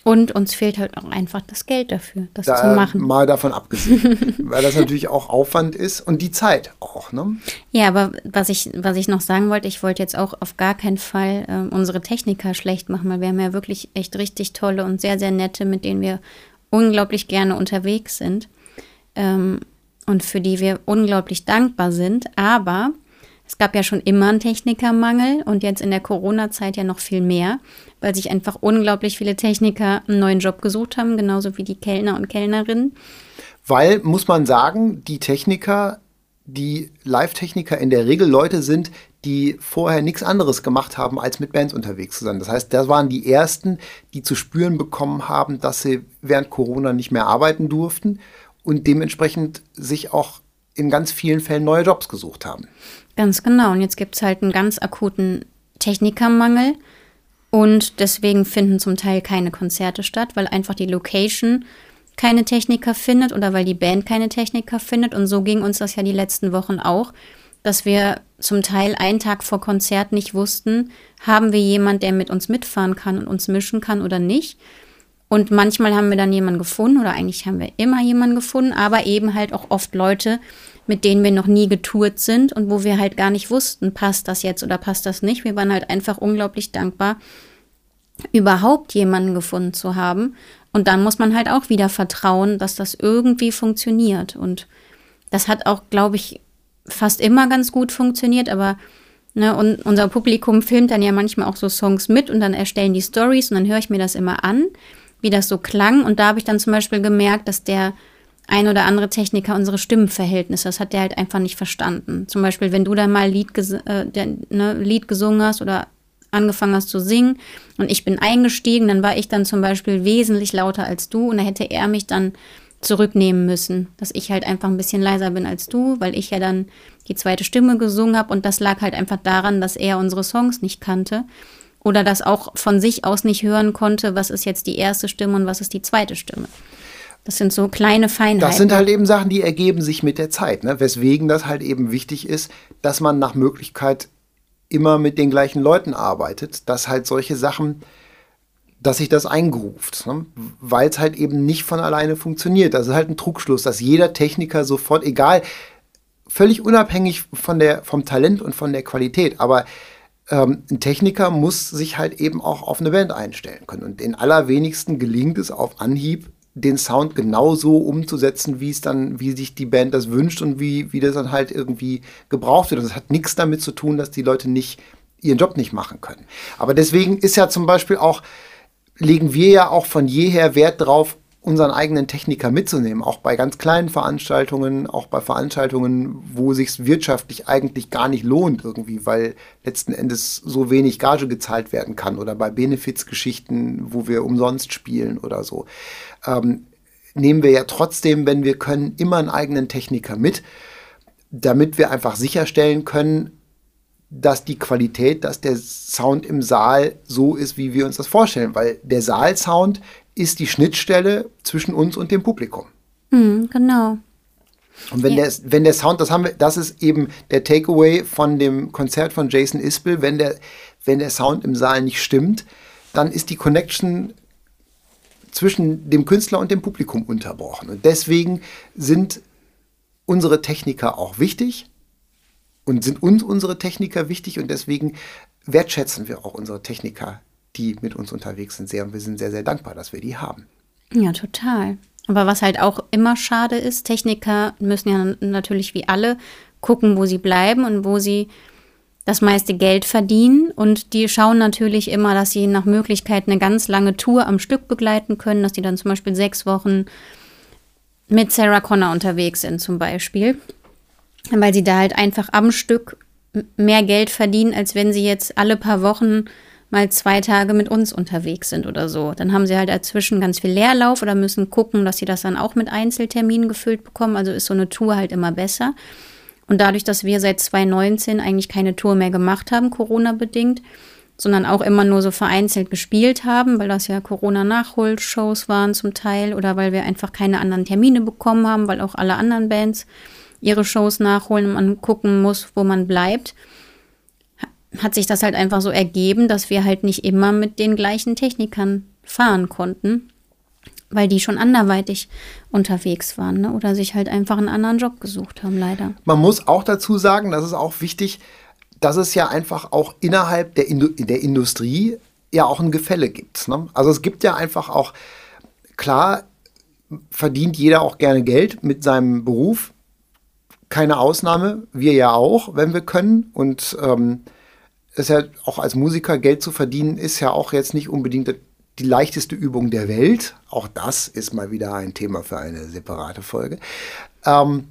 Und uns fehlt halt auch einfach das Geld dafür, das da, zu machen. Mal davon abgesehen, *laughs* weil das natürlich auch Aufwand ist und die Zeit auch. Ne? Ja, aber was ich, was ich noch sagen wollte, ich wollte jetzt auch auf gar keinen Fall äh, unsere Techniker schlecht machen, weil wir haben ja wirklich echt richtig tolle und sehr, sehr nette, mit denen wir unglaublich gerne unterwegs sind ähm, und für die wir unglaublich dankbar sind. Aber es gab ja schon immer einen Technikermangel und jetzt in der Corona-Zeit ja noch viel mehr, weil sich einfach unglaublich viele Techniker einen neuen Job gesucht haben, genauso wie die Kellner und Kellnerinnen. Weil, muss man sagen, die Techniker, die Live-Techniker in der Regel Leute sind, die vorher nichts anderes gemacht haben, als mit Bands unterwegs zu sein. Das heißt, das waren die ersten, die zu spüren bekommen haben, dass sie während Corona nicht mehr arbeiten durften und dementsprechend sich auch in ganz vielen Fällen neue Jobs gesucht haben. Ganz genau. Und jetzt gibt es halt einen ganz akuten Technikermangel. Und deswegen finden zum Teil keine Konzerte statt, weil einfach die Location keine Techniker findet oder weil die Band keine Techniker findet. Und so ging uns das ja die letzten Wochen auch, dass wir zum Teil einen Tag vor Konzert nicht wussten, haben wir jemand, der mit uns mitfahren kann und uns mischen kann oder nicht. Und manchmal haben wir dann jemanden gefunden oder eigentlich haben wir immer jemanden gefunden, aber eben halt auch oft Leute, mit denen wir noch nie getourt sind und wo wir halt gar nicht wussten, passt das jetzt oder passt das nicht. Wir waren halt einfach unglaublich dankbar, überhaupt jemanden gefunden zu haben. Und dann muss man halt auch wieder vertrauen, dass das irgendwie funktioniert. Und das hat auch, glaube ich, fast immer ganz gut funktioniert, aber ne, und unser Publikum filmt dann ja manchmal auch so Songs mit und dann erstellen die Stories und dann höre ich mir das immer an, wie das so klang. Und da habe ich dann zum Beispiel gemerkt, dass der ein oder andere Techniker unsere Stimmenverhältnisse. Das hat der halt einfach nicht verstanden. Zum Beispiel, wenn du da mal Lied, ges äh, der, ne, Lied gesungen hast oder angefangen hast zu singen und ich bin eingestiegen, dann war ich dann zum Beispiel wesentlich lauter als du und da hätte er mich dann zurücknehmen müssen, dass ich halt einfach ein bisschen leiser bin als du, weil ich ja dann die zweite Stimme gesungen habe und das lag halt einfach daran, dass er unsere Songs nicht kannte oder das auch von sich aus nicht hören konnte, was ist jetzt die erste Stimme und was ist die zweite Stimme. Das sind so kleine Feinheiten. Das sind halt eben Sachen, die ergeben sich mit der Zeit, ne? weswegen das halt eben wichtig ist, dass man nach Möglichkeit immer mit den gleichen Leuten arbeitet, dass halt solche Sachen, dass sich das eingruft, ne? weil es halt eben nicht von alleine funktioniert. Das ist halt ein Trugschluss, dass jeder Techniker sofort, egal, völlig unabhängig von der, vom Talent und von der Qualität, aber ähm, ein Techniker muss sich halt eben auch auf eine Band einstellen können. Und den allerwenigsten gelingt es auf Anhieb, den Sound genauso umzusetzen, wie es dann, wie sich die Band das wünscht und wie, wie das dann halt irgendwie gebraucht wird. Das hat nichts damit zu tun, dass die Leute nicht ihren Job nicht machen können. Aber deswegen ist ja zum Beispiel auch, legen wir ja auch von jeher Wert drauf, unseren eigenen Techniker mitzunehmen, auch bei ganz kleinen Veranstaltungen, auch bei Veranstaltungen, wo sich wirtschaftlich eigentlich gar nicht lohnt irgendwie, weil letzten Endes so wenig Gage gezahlt werden kann oder bei Benefizgeschichten, wo wir umsonst spielen oder so, ähm, nehmen wir ja trotzdem, wenn wir können, immer einen eigenen Techniker mit, damit wir einfach sicherstellen können, dass die Qualität, dass der Sound im Saal so ist, wie wir uns das vorstellen, weil der Saalsound ist die Schnittstelle zwischen uns und dem Publikum. Mhm, genau. Und wenn, ja. der, wenn der Sound, das haben wir, das ist eben der Takeaway von dem Konzert von Jason Isbell, wenn der, wenn der Sound im Saal nicht stimmt, dann ist die Connection zwischen dem Künstler und dem Publikum unterbrochen. Und deswegen sind unsere Techniker auch wichtig und sind uns unsere Techniker wichtig und deswegen wertschätzen wir auch unsere Techniker die mit uns unterwegs sind, sehr. Und wir sind sehr, sehr dankbar, dass wir die haben. Ja, total. Aber was halt auch immer schade ist, Techniker müssen ja natürlich wie alle gucken, wo sie bleiben und wo sie das meiste Geld verdienen. Und die schauen natürlich immer, dass sie nach Möglichkeit eine ganz lange Tour am Stück begleiten können, dass die dann zum Beispiel sechs Wochen mit Sarah Connor unterwegs sind, zum Beispiel. Weil sie da halt einfach am Stück mehr Geld verdienen, als wenn sie jetzt alle paar Wochen mal zwei Tage mit uns unterwegs sind oder so. Dann haben sie halt dazwischen ganz viel Leerlauf oder müssen gucken, dass sie das dann auch mit Einzelterminen gefüllt bekommen. Also ist so eine Tour halt immer besser. Und dadurch, dass wir seit 2019 eigentlich keine Tour mehr gemacht haben, Corona-bedingt, sondern auch immer nur so vereinzelt gespielt haben, weil das ja Corona-Nachholshows waren zum Teil oder weil wir einfach keine anderen Termine bekommen haben, weil auch alle anderen Bands ihre Shows nachholen und man gucken muss, wo man bleibt hat sich das halt einfach so ergeben, dass wir halt nicht immer mit den gleichen Technikern fahren konnten, weil die schon anderweitig unterwegs waren ne? oder sich halt einfach einen anderen Job gesucht haben, leider. Man muss auch dazu sagen, das ist auch wichtig, dass es ja einfach auch innerhalb der, Indu der Industrie ja auch ein Gefälle gibt. Ne? Also es gibt ja einfach auch, klar, verdient jeder auch gerne Geld mit seinem Beruf. Keine Ausnahme, wir ja auch, wenn wir können. Und ähm, ist ja auch als Musiker Geld zu verdienen, ist ja auch jetzt nicht unbedingt die leichteste Übung der Welt. Auch das ist mal wieder ein Thema für eine separate Folge. Ähm,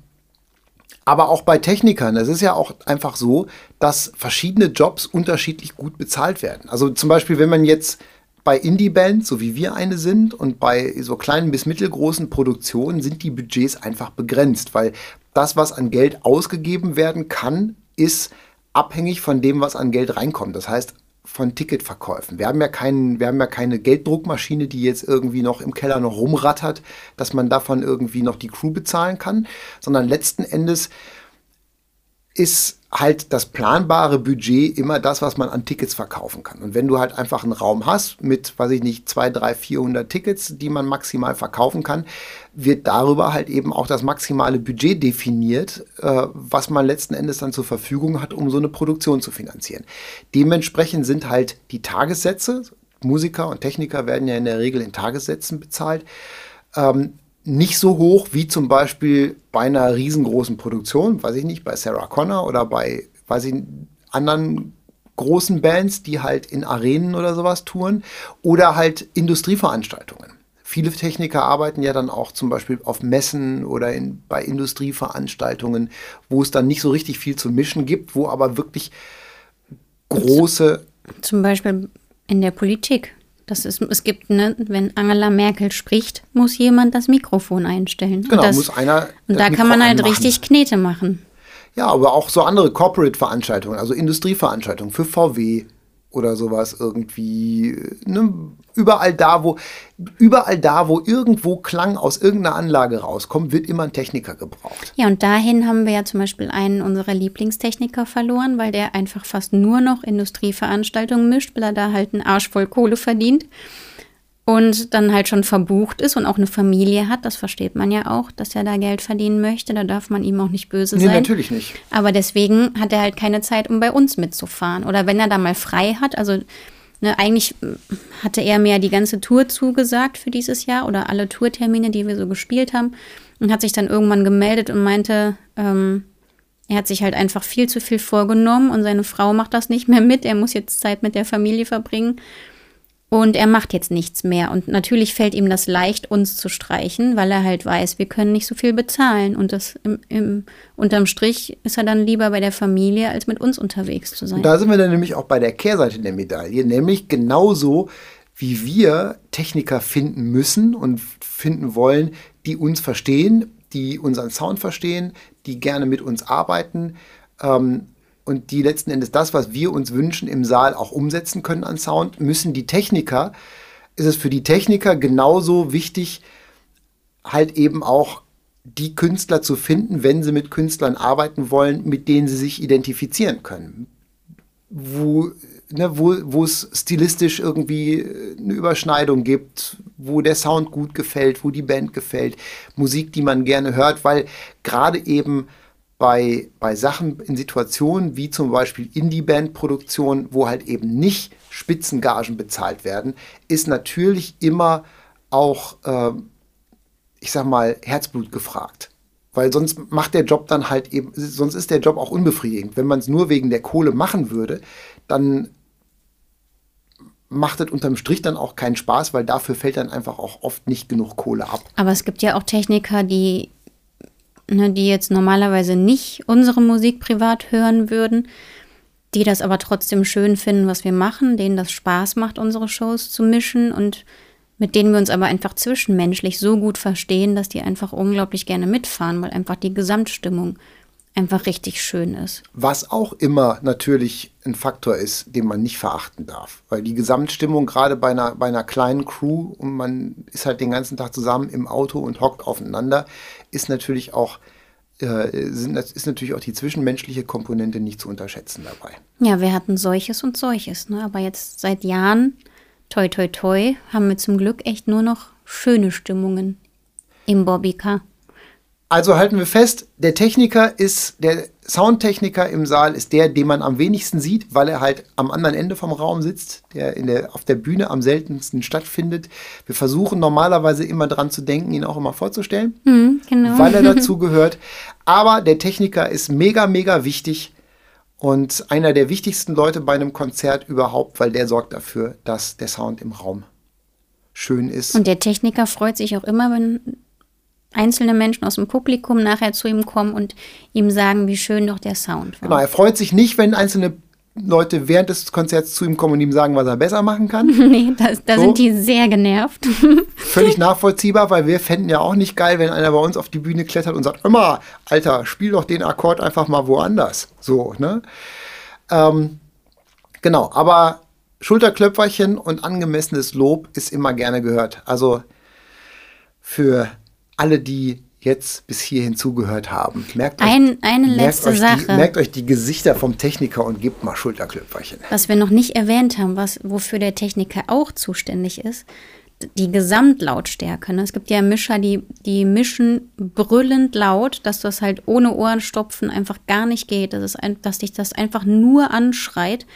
Aber auch bei Technikern, es ist ja auch einfach so, dass verschiedene Jobs unterschiedlich gut bezahlt werden. Also zum Beispiel, wenn man jetzt bei Indie-Bands, so wie wir eine sind, und bei so kleinen bis mittelgroßen Produktionen sind die Budgets einfach begrenzt, weil das, was an Geld ausgegeben werden kann, ist abhängig von dem, was an Geld reinkommt. Das heißt, von Ticketverkäufen. Wir haben ja keinen, wir haben ja keine Gelddruckmaschine, die jetzt irgendwie noch im Keller noch rumrattert, dass man davon irgendwie noch die Crew bezahlen kann, sondern letzten Endes ist halt das planbare Budget immer das, was man an Tickets verkaufen kann. Und wenn du halt einfach einen Raum hast mit, weiß ich nicht, 2, 3, 400 Tickets, die man maximal verkaufen kann, wird darüber halt eben auch das maximale Budget definiert, äh, was man letzten Endes dann zur Verfügung hat, um so eine Produktion zu finanzieren. Dementsprechend sind halt die Tagessätze, Musiker und Techniker werden ja in der Regel in Tagessätzen bezahlt, ähm, nicht so hoch wie zum Beispiel bei einer riesengroßen Produktion, weiß ich nicht, bei Sarah Connor oder bei, weiß ich, anderen großen Bands, die halt in Arenen oder sowas touren oder halt Industrieveranstaltungen. Viele Techniker arbeiten ja dann auch zum Beispiel auf Messen oder in, bei Industrieveranstaltungen, wo es dann nicht so richtig viel zu mischen gibt, wo aber wirklich große. Zum Beispiel in der Politik. Das ist, es gibt, ne, wenn Angela Merkel spricht, muss jemand das Mikrofon einstellen. Genau, und das, muss einer. Und da Mikro kann man halt anmachen. richtig Knete machen. Ja, aber auch so andere Corporate-Veranstaltungen, also Industrieveranstaltungen für VW oder sowas irgendwie. Ne, überall da, wo überall da, wo irgendwo Klang aus irgendeiner Anlage rauskommt, wird immer ein Techniker gebraucht. Ja, und dahin haben wir ja zum Beispiel einen unserer Lieblingstechniker verloren, weil der einfach fast nur noch Industrieveranstaltungen mischt, weil er da halt einen Arsch voll Kohle verdient und dann halt schon verbucht ist und auch eine Familie hat. Das versteht man ja auch, dass er da Geld verdienen möchte. Da darf man ihm auch nicht böse Nee, sein. natürlich nicht. Aber deswegen hat er halt keine Zeit, um bei uns mitzufahren. Oder wenn er da mal frei hat, also ne, eigentlich äh, hatte er mir die ganze Tour zugesagt für dieses Jahr oder alle Tourtermine, die wir so gespielt haben. Und hat sich dann irgendwann gemeldet und meinte, ähm, er hat sich halt einfach viel zu viel vorgenommen und seine Frau macht das nicht mehr mit. Er muss jetzt Zeit mit der Familie verbringen. Und er macht jetzt nichts mehr. Und natürlich fällt ihm das leicht, uns zu streichen, weil er halt weiß, wir können nicht so viel bezahlen. Und das im, im, unterm Strich ist er dann lieber bei der Familie, als mit uns unterwegs zu sein. Und da sind wir dann nämlich auch bei der Kehrseite der Medaille, nämlich genauso wie wir Techniker finden müssen und finden wollen, die uns verstehen, die unseren Sound verstehen, die gerne mit uns arbeiten ähm, und die letzten Endes das, was wir uns wünschen, im Saal auch umsetzen können an Sound, müssen die Techniker, ist es für die Techniker genauso wichtig, halt eben auch die Künstler zu finden, wenn sie mit Künstlern arbeiten wollen, mit denen sie sich identifizieren können. Wo, ne, es stilistisch irgendwie eine Überschneidung gibt, wo der Sound gut gefällt, wo die Band gefällt, Musik, die man gerne hört, weil gerade eben bei, bei Sachen in Situationen wie zum Beispiel Indie-Band-Produktion, wo halt eben nicht Spitzengagen bezahlt werden, ist natürlich immer auch, äh, ich sag mal, Herzblut gefragt. Weil sonst macht der Job dann halt eben, sonst ist der Job auch unbefriedigend. Wenn man es nur wegen der Kohle machen würde, dann macht es unterm Strich dann auch keinen Spaß, weil dafür fällt dann einfach auch oft nicht genug Kohle ab. Aber es gibt ja auch Techniker, die, ne, die jetzt normalerweise nicht unsere Musik privat hören würden, die das aber trotzdem schön finden, was wir machen, denen das Spaß macht, unsere Shows zu mischen und mit denen wir uns aber einfach zwischenmenschlich so gut verstehen, dass die einfach unglaublich gerne mitfahren, weil einfach die Gesamtstimmung einfach richtig schön ist. Was auch immer natürlich ein Faktor ist, den man nicht verachten darf. Weil die Gesamtstimmung, gerade bei einer, bei einer kleinen Crew und man ist halt den ganzen Tag zusammen im Auto und hockt aufeinander, ist natürlich auch, äh, sind, ist natürlich auch die zwischenmenschliche Komponente nicht zu unterschätzen dabei. Ja, wir hatten solches und solches, ne? aber jetzt seit Jahren, toi toi toi, haben wir zum Glück echt nur noch schöne Stimmungen im Bobbycar. Also halten wir fest, der Techniker ist, der Soundtechniker im Saal ist der, den man am wenigsten sieht, weil er halt am anderen Ende vom Raum sitzt, der, in der auf der Bühne am seltensten stattfindet. Wir versuchen normalerweise immer dran zu denken, ihn auch immer vorzustellen, Mhm, genau. weil er dazu *laughs* gehört. Aber der Techniker ist mega, mega wichtig und einer der wichtigsten Leute bei einem Konzert überhaupt, weil der sorgt dafür, dass der Sound im Raum schön ist. Und der Techniker freut sich auch immer, wenn einzelne Menschen aus dem Publikum nachher zu ihm kommen und ihm sagen, wie schön doch der Sound war. Genau, er freut sich nicht, wenn einzelne Leute während des Konzerts zu ihm kommen und ihm sagen, was er besser machen kann. *laughs* nee, das, da So. sind die sehr genervt. *laughs* Völlig nachvollziehbar, weil wir fänden ja auch nicht geil, wenn einer bei uns auf die Bühne klettert und sagt, immer, Alter, spiel doch den Akkord einfach mal woanders. So, ne? Ähm, genau, aber Schulterklöpferchen und angemessenes Lob ist immer gerne gehört. Also für alle, die jetzt bis hierhin zugehört haben, merkt euch, Ein, eine merkt letzte euch Sache. Die, merkt euch die Gesichter vom Techniker und gebt mal Schulterklöpferchen. was wir noch nicht erwähnt haben, was, wofür der Techniker auch zuständig ist, die Gesamtlautstärke. Ne? Es gibt ja Mischer, die, die mischen brüllend laut, dass das halt ohne Ohrenstopfen einfach gar nicht geht, dass, es ein, dass dich das einfach nur anschreit.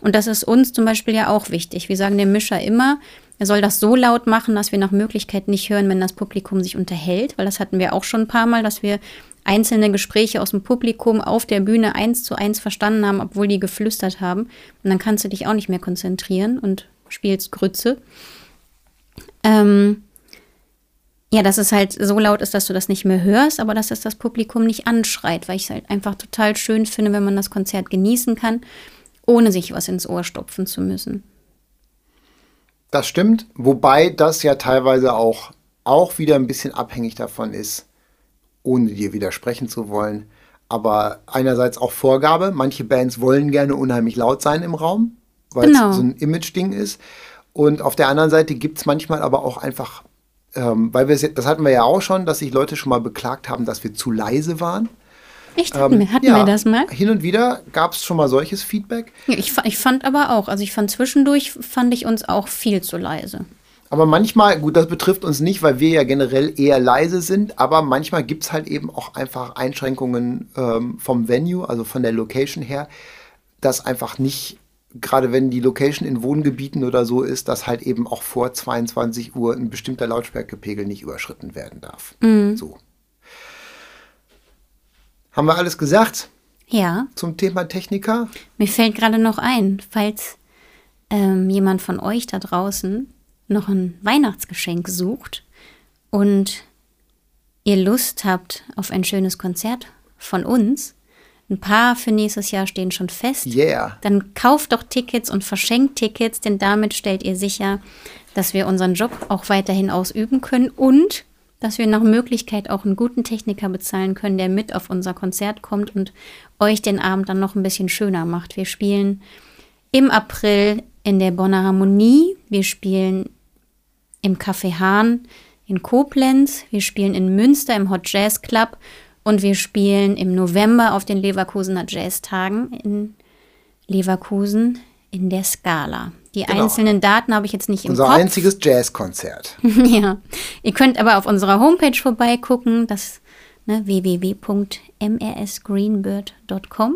Und das ist uns zum Beispiel ja auch wichtig. Wir sagen dem Mischer immer, er soll das so laut machen, dass wir nach Möglichkeit nicht hören, wenn das Publikum sich unterhält, weil das hatten wir auch schon ein paar Mal, dass wir einzelne Gespräche aus dem Publikum auf der Bühne eins zu eins verstanden haben, obwohl die geflüstert haben. Und dann kannst du dich auch nicht mehr konzentrieren und spielst Grütze. Ähm, ja, dass es halt so laut ist, dass du das nicht mehr hörst, aber dass es das Publikum nicht anschreit, weil ich es halt einfach total schön finde, wenn man das Konzert genießen kann, ohne sich was ins Ohr stopfen zu müssen. Das stimmt, wobei das ja teilweise auch, auch wieder ein bisschen abhängig davon ist, ohne dir widersprechen zu wollen. Aber einerseits auch Vorgabe. Manche Bands wollen gerne unheimlich laut sein im Raum, weil Genau. es so ein Image-Ding ist. Und auf der anderen Seite gibt es manchmal aber auch einfach, ähm, weil wir es, das hatten wir ja auch schon, dass sich Leute schon mal beklagt haben, dass wir zu leise waren. Echt? Hatten, wir, hatten Ähm, Ja, wir das mal? Hin und wieder gab es schon mal solches Feedback. Ja, ich, ich fand aber auch, also ich fand zwischendurch, fand ich uns auch viel zu leise. Aber manchmal, gut, das betrifft uns nicht, weil wir ja generell eher leise sind, aber manchmal gibt es halt eben auch einfach Einschränkungen ähm, vom Venue, also von der Location her, dass einfach nicht, gerade wenn die Location in Wohngebieten oder so ist, dass halt eben auch vor 22 Uhr ein bestimmter Lautstärkepegel nicht überschritten werden darf. So. Haben wir alles gesagt Ja, zum Thema Techniker? mir fällt gerade noch ein, falls ähm, jemand von euch da draußen noch ein Weihnachtsgeschenk sucht und ihr Lust habt auf ein schönes Konzert von uns, ein paar für nächstes Jahr stehen schon fest. Yeah. Dann kauft doch Tickets und verschenkt Tickets, denn damit stellt ihr sicher, dass wir unseren Job auch weiterhin ausüben können und dass wir nach Möglichkeit auch einen guten Techniker bezahlen können, der mit auf unser Konzert kommt und euch den Abend dann noch ein bisschen schöner macht. Wir spielen im April in der Bonner Harmonie, wir spielen im Café Hahn in Koblenz, wir spielen in Münster im Hot Jazz Club und wir spielen im November auf den Leverkusener Jazztagen in Leverkusen in der Skala. Die Genau. einzelnen Daten habe ich jetzt nicht im Unser Kopf. einziges Jazzkonzert. *laughs* ja. Ihr könnt aber auf unserer Homepage vorbeigucken, das ne, www.mrsgreenbird.com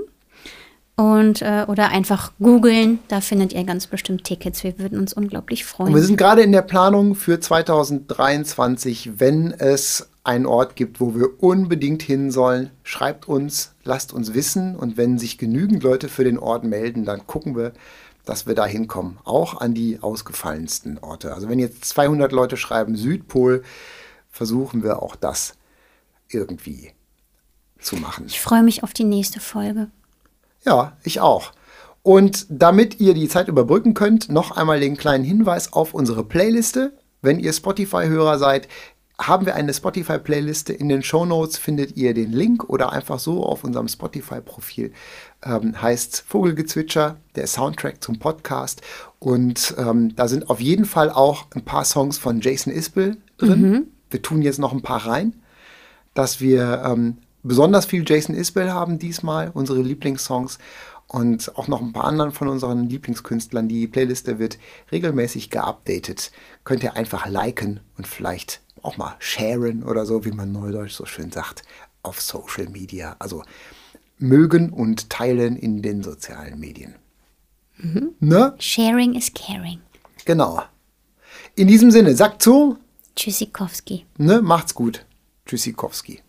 und äh, oder einfach googeln, da findet ihr ganz bestimmt Tickets. Wir würden uns unglaublich freuen. Und wir sind gerade in der Planung für 2023, wenn es einen Ort gibt, wo wir unbedingt hin sollen. Schreibt uns, lasst uns wissen und wenn sich genügend Leute für den Ort melden, dann gucken wir, dass wir da hinkommen. Auch an die ausgefallensten Orte. Also wenn jetzt 200 Leute schreiben Südpol, versuchen wir auch das irgendwie zu machen. ich freue mich auf die nächste Folge. Ja, ich auch. Und damit ihr die Zeit überbrücken könnt, noch einmal den kleinen Hinweis auf unsere Playliste. Wenn ihr Spotify-Hörer seid, haben wir eine Spotify-Playliste. In den Show Notes findet ihr den Link oder einfach so auf unserem Spotify-Profil. Ähm, heißt Vogelgezwitscher, der Soundtrack zum Podcast. Und ähm, da sind auf jeden Fall auch ein paar Songs von Jason Isbell drin. Wir tun jetzt noch ein paar rein dass wir ähm, besonders viel Jason Isbell haben diesmal, unsere Lieblingssongs und auch noch ein paar anderen von unseren Lieblingskünstlern. Die Playliste wird regelmäßig geupdatet. Könnt ihr einfach liken und vielleicht auch mal sharen oder so, wie man neudeutsch so schön sagt, auf Social Media. Also mögen und teilen in den sozialen Medien. Ne? Sharing is caring. Genau. In diesem Sinne, sagt zu, Tschüssikowski. ne, macht's gut. Tschüssikowski.